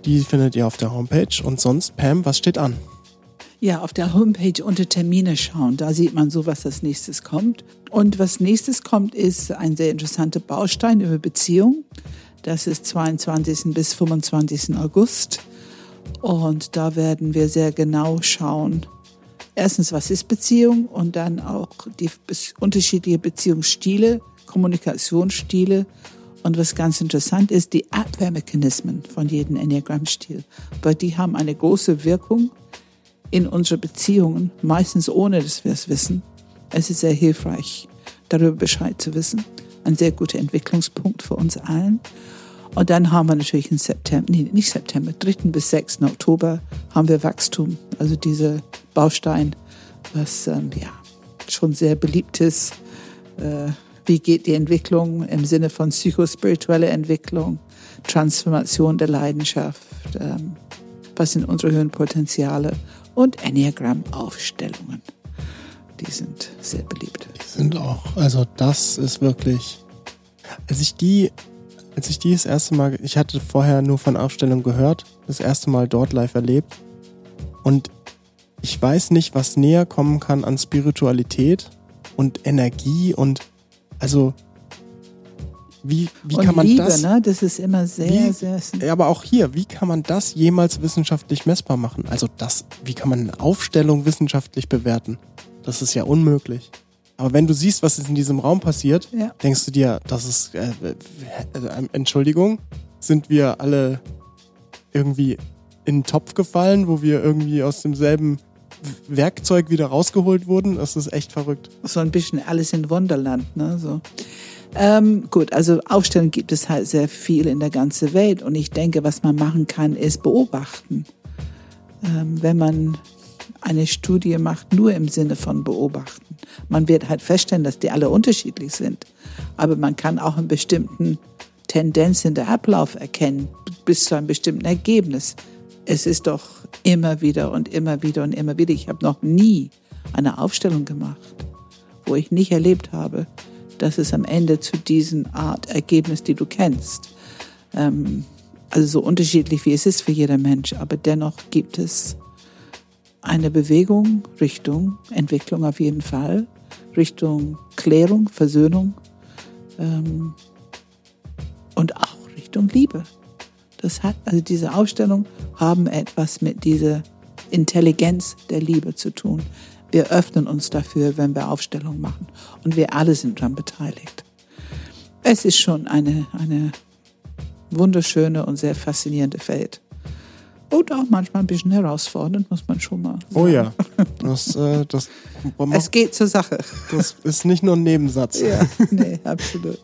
Die findet ihr auf der Homepage. Und sonst, Pam, was steht an? Ja, auf der Homepage unter Termine schauen. Da sieht man so, was als nächstes kommt. Und was nächstes kommt, ist ein sehr interessanter Baustein über Beziehung. Das ist 22. bis 25. August. Und da werden wir sehr genau schauen. Erstens, was ist Beziehung? Und dann auch die unterschiedlichen Beziehungsstile, Kommunikationsstile. Und was ganz interessant ist, die Abwehrmechanismen von jedem Enneagramm-Stil. Weil die haben eine große Wirkung in unsere Beziehungen, meistens ohne dass wir es wissen. Es ist sehr hilfreich, darüber Bescheid zu wissen. Ein sehr guter Entwicklungspunkt für uns allen. Und dann haben wir natürlich im September, nee, nicht September, 3. bis 6. Oktober haben wir Wachstum. Also diese Baustein, was ähm, ja schon sehr beliebt ist. Äh, wie geht die Entwicklung im Sinne von psychospirituelle Entwicklung, Transformation der Leidenschaft, ähm, was sind unsere Höhenpotenziale und Enneagram-Aufstellungen. Die sind sehr beliebt. Die sind auch, also das ist wirklich, als ich die, als ich die das erste Mal, ich hatte vorher nur von Aufstellungen gehört, das erste Mal dort live erlebt und ich weiß nicht, was näher kommen kann an Spiritualität und Energie und also wie, wie und kann man Liebe, das? Ne? Das ist immer sehr, wie, sehr. Aber auch hier, wie kann man das jemals wissenschaftlich messbar machen? Also das, wie kann man eine Aufstellung wissenschaftlich bewerten? Das ist ja unmöglich. Aber wenn du siehst, was in diesem Raum passiert, ja. denkst du dir, das ist, äh, äh, Entschuldigung, sind wir alle irgendwie in den Topf gefallen, wo wir irgendwie aus demselben Werkzeug wieder rausgeholt wurden? Das ist echt verrückt. So ein bisschen alles in Wunderland, ne? So. Ähm, gut, also Aufstellungen gibt es halt sehr viel in der ganzen Welt und ich denke, was man machen kann, ist beobachten. Ähm, wenn man eine Studie macht, nur im Sinne von beobachten. Man wird halt feststellen, dass die alle unterschiedlich sind, aber man kann auch einen bestimmten Tendenz in der Ablauf erkennen, bis zu einem bestimmten Ergebnis. Es ist doch immer wieder und immer wieder und immer wieder. Ich habe noch nie eine Aufstellung gemacht, wo ich nicht erlebt habe, dass es am Ende zu diesen Art Ergebnis, die du kennst. Ähm, also so unterschiedlich wie es ist für jeder Mensch, aber dennoch gibt es eine Bewegung Richtung Entwicklung auf jeden Fall, Richtung Klärung, Versöhnung ähm, und auch Richtung Liebe. Das hat, also diese Ausstellungen haben etwas mit dieser Intelligenz der Liebe zu tun. Wir öffnen uns dafür, wenn wir Aufstellungen machen. Und wir alle sind daran beteiligt. Es ist schon eine, eine wunderschöne und sehr faszinierende Feld. Und auch manchmal ein bisschen herausfordernd, muss man schon mal sagen. Oh ja. Das, äh, das, Es geht zur Sache. das ist nicht nur ein Nebensatz. Ja, nee, absolut.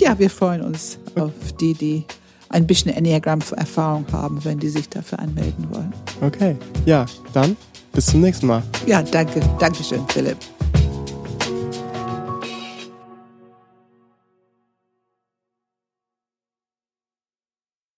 Ja, wir freuen uns auf die, die ein bisschen Enneagramm-Erfahrung haben, wenn die sich dafür anmelden wollen. Okay. Ja, dann bis zum nächsten Mal. Ja, danke. Dankeschön, Philipp.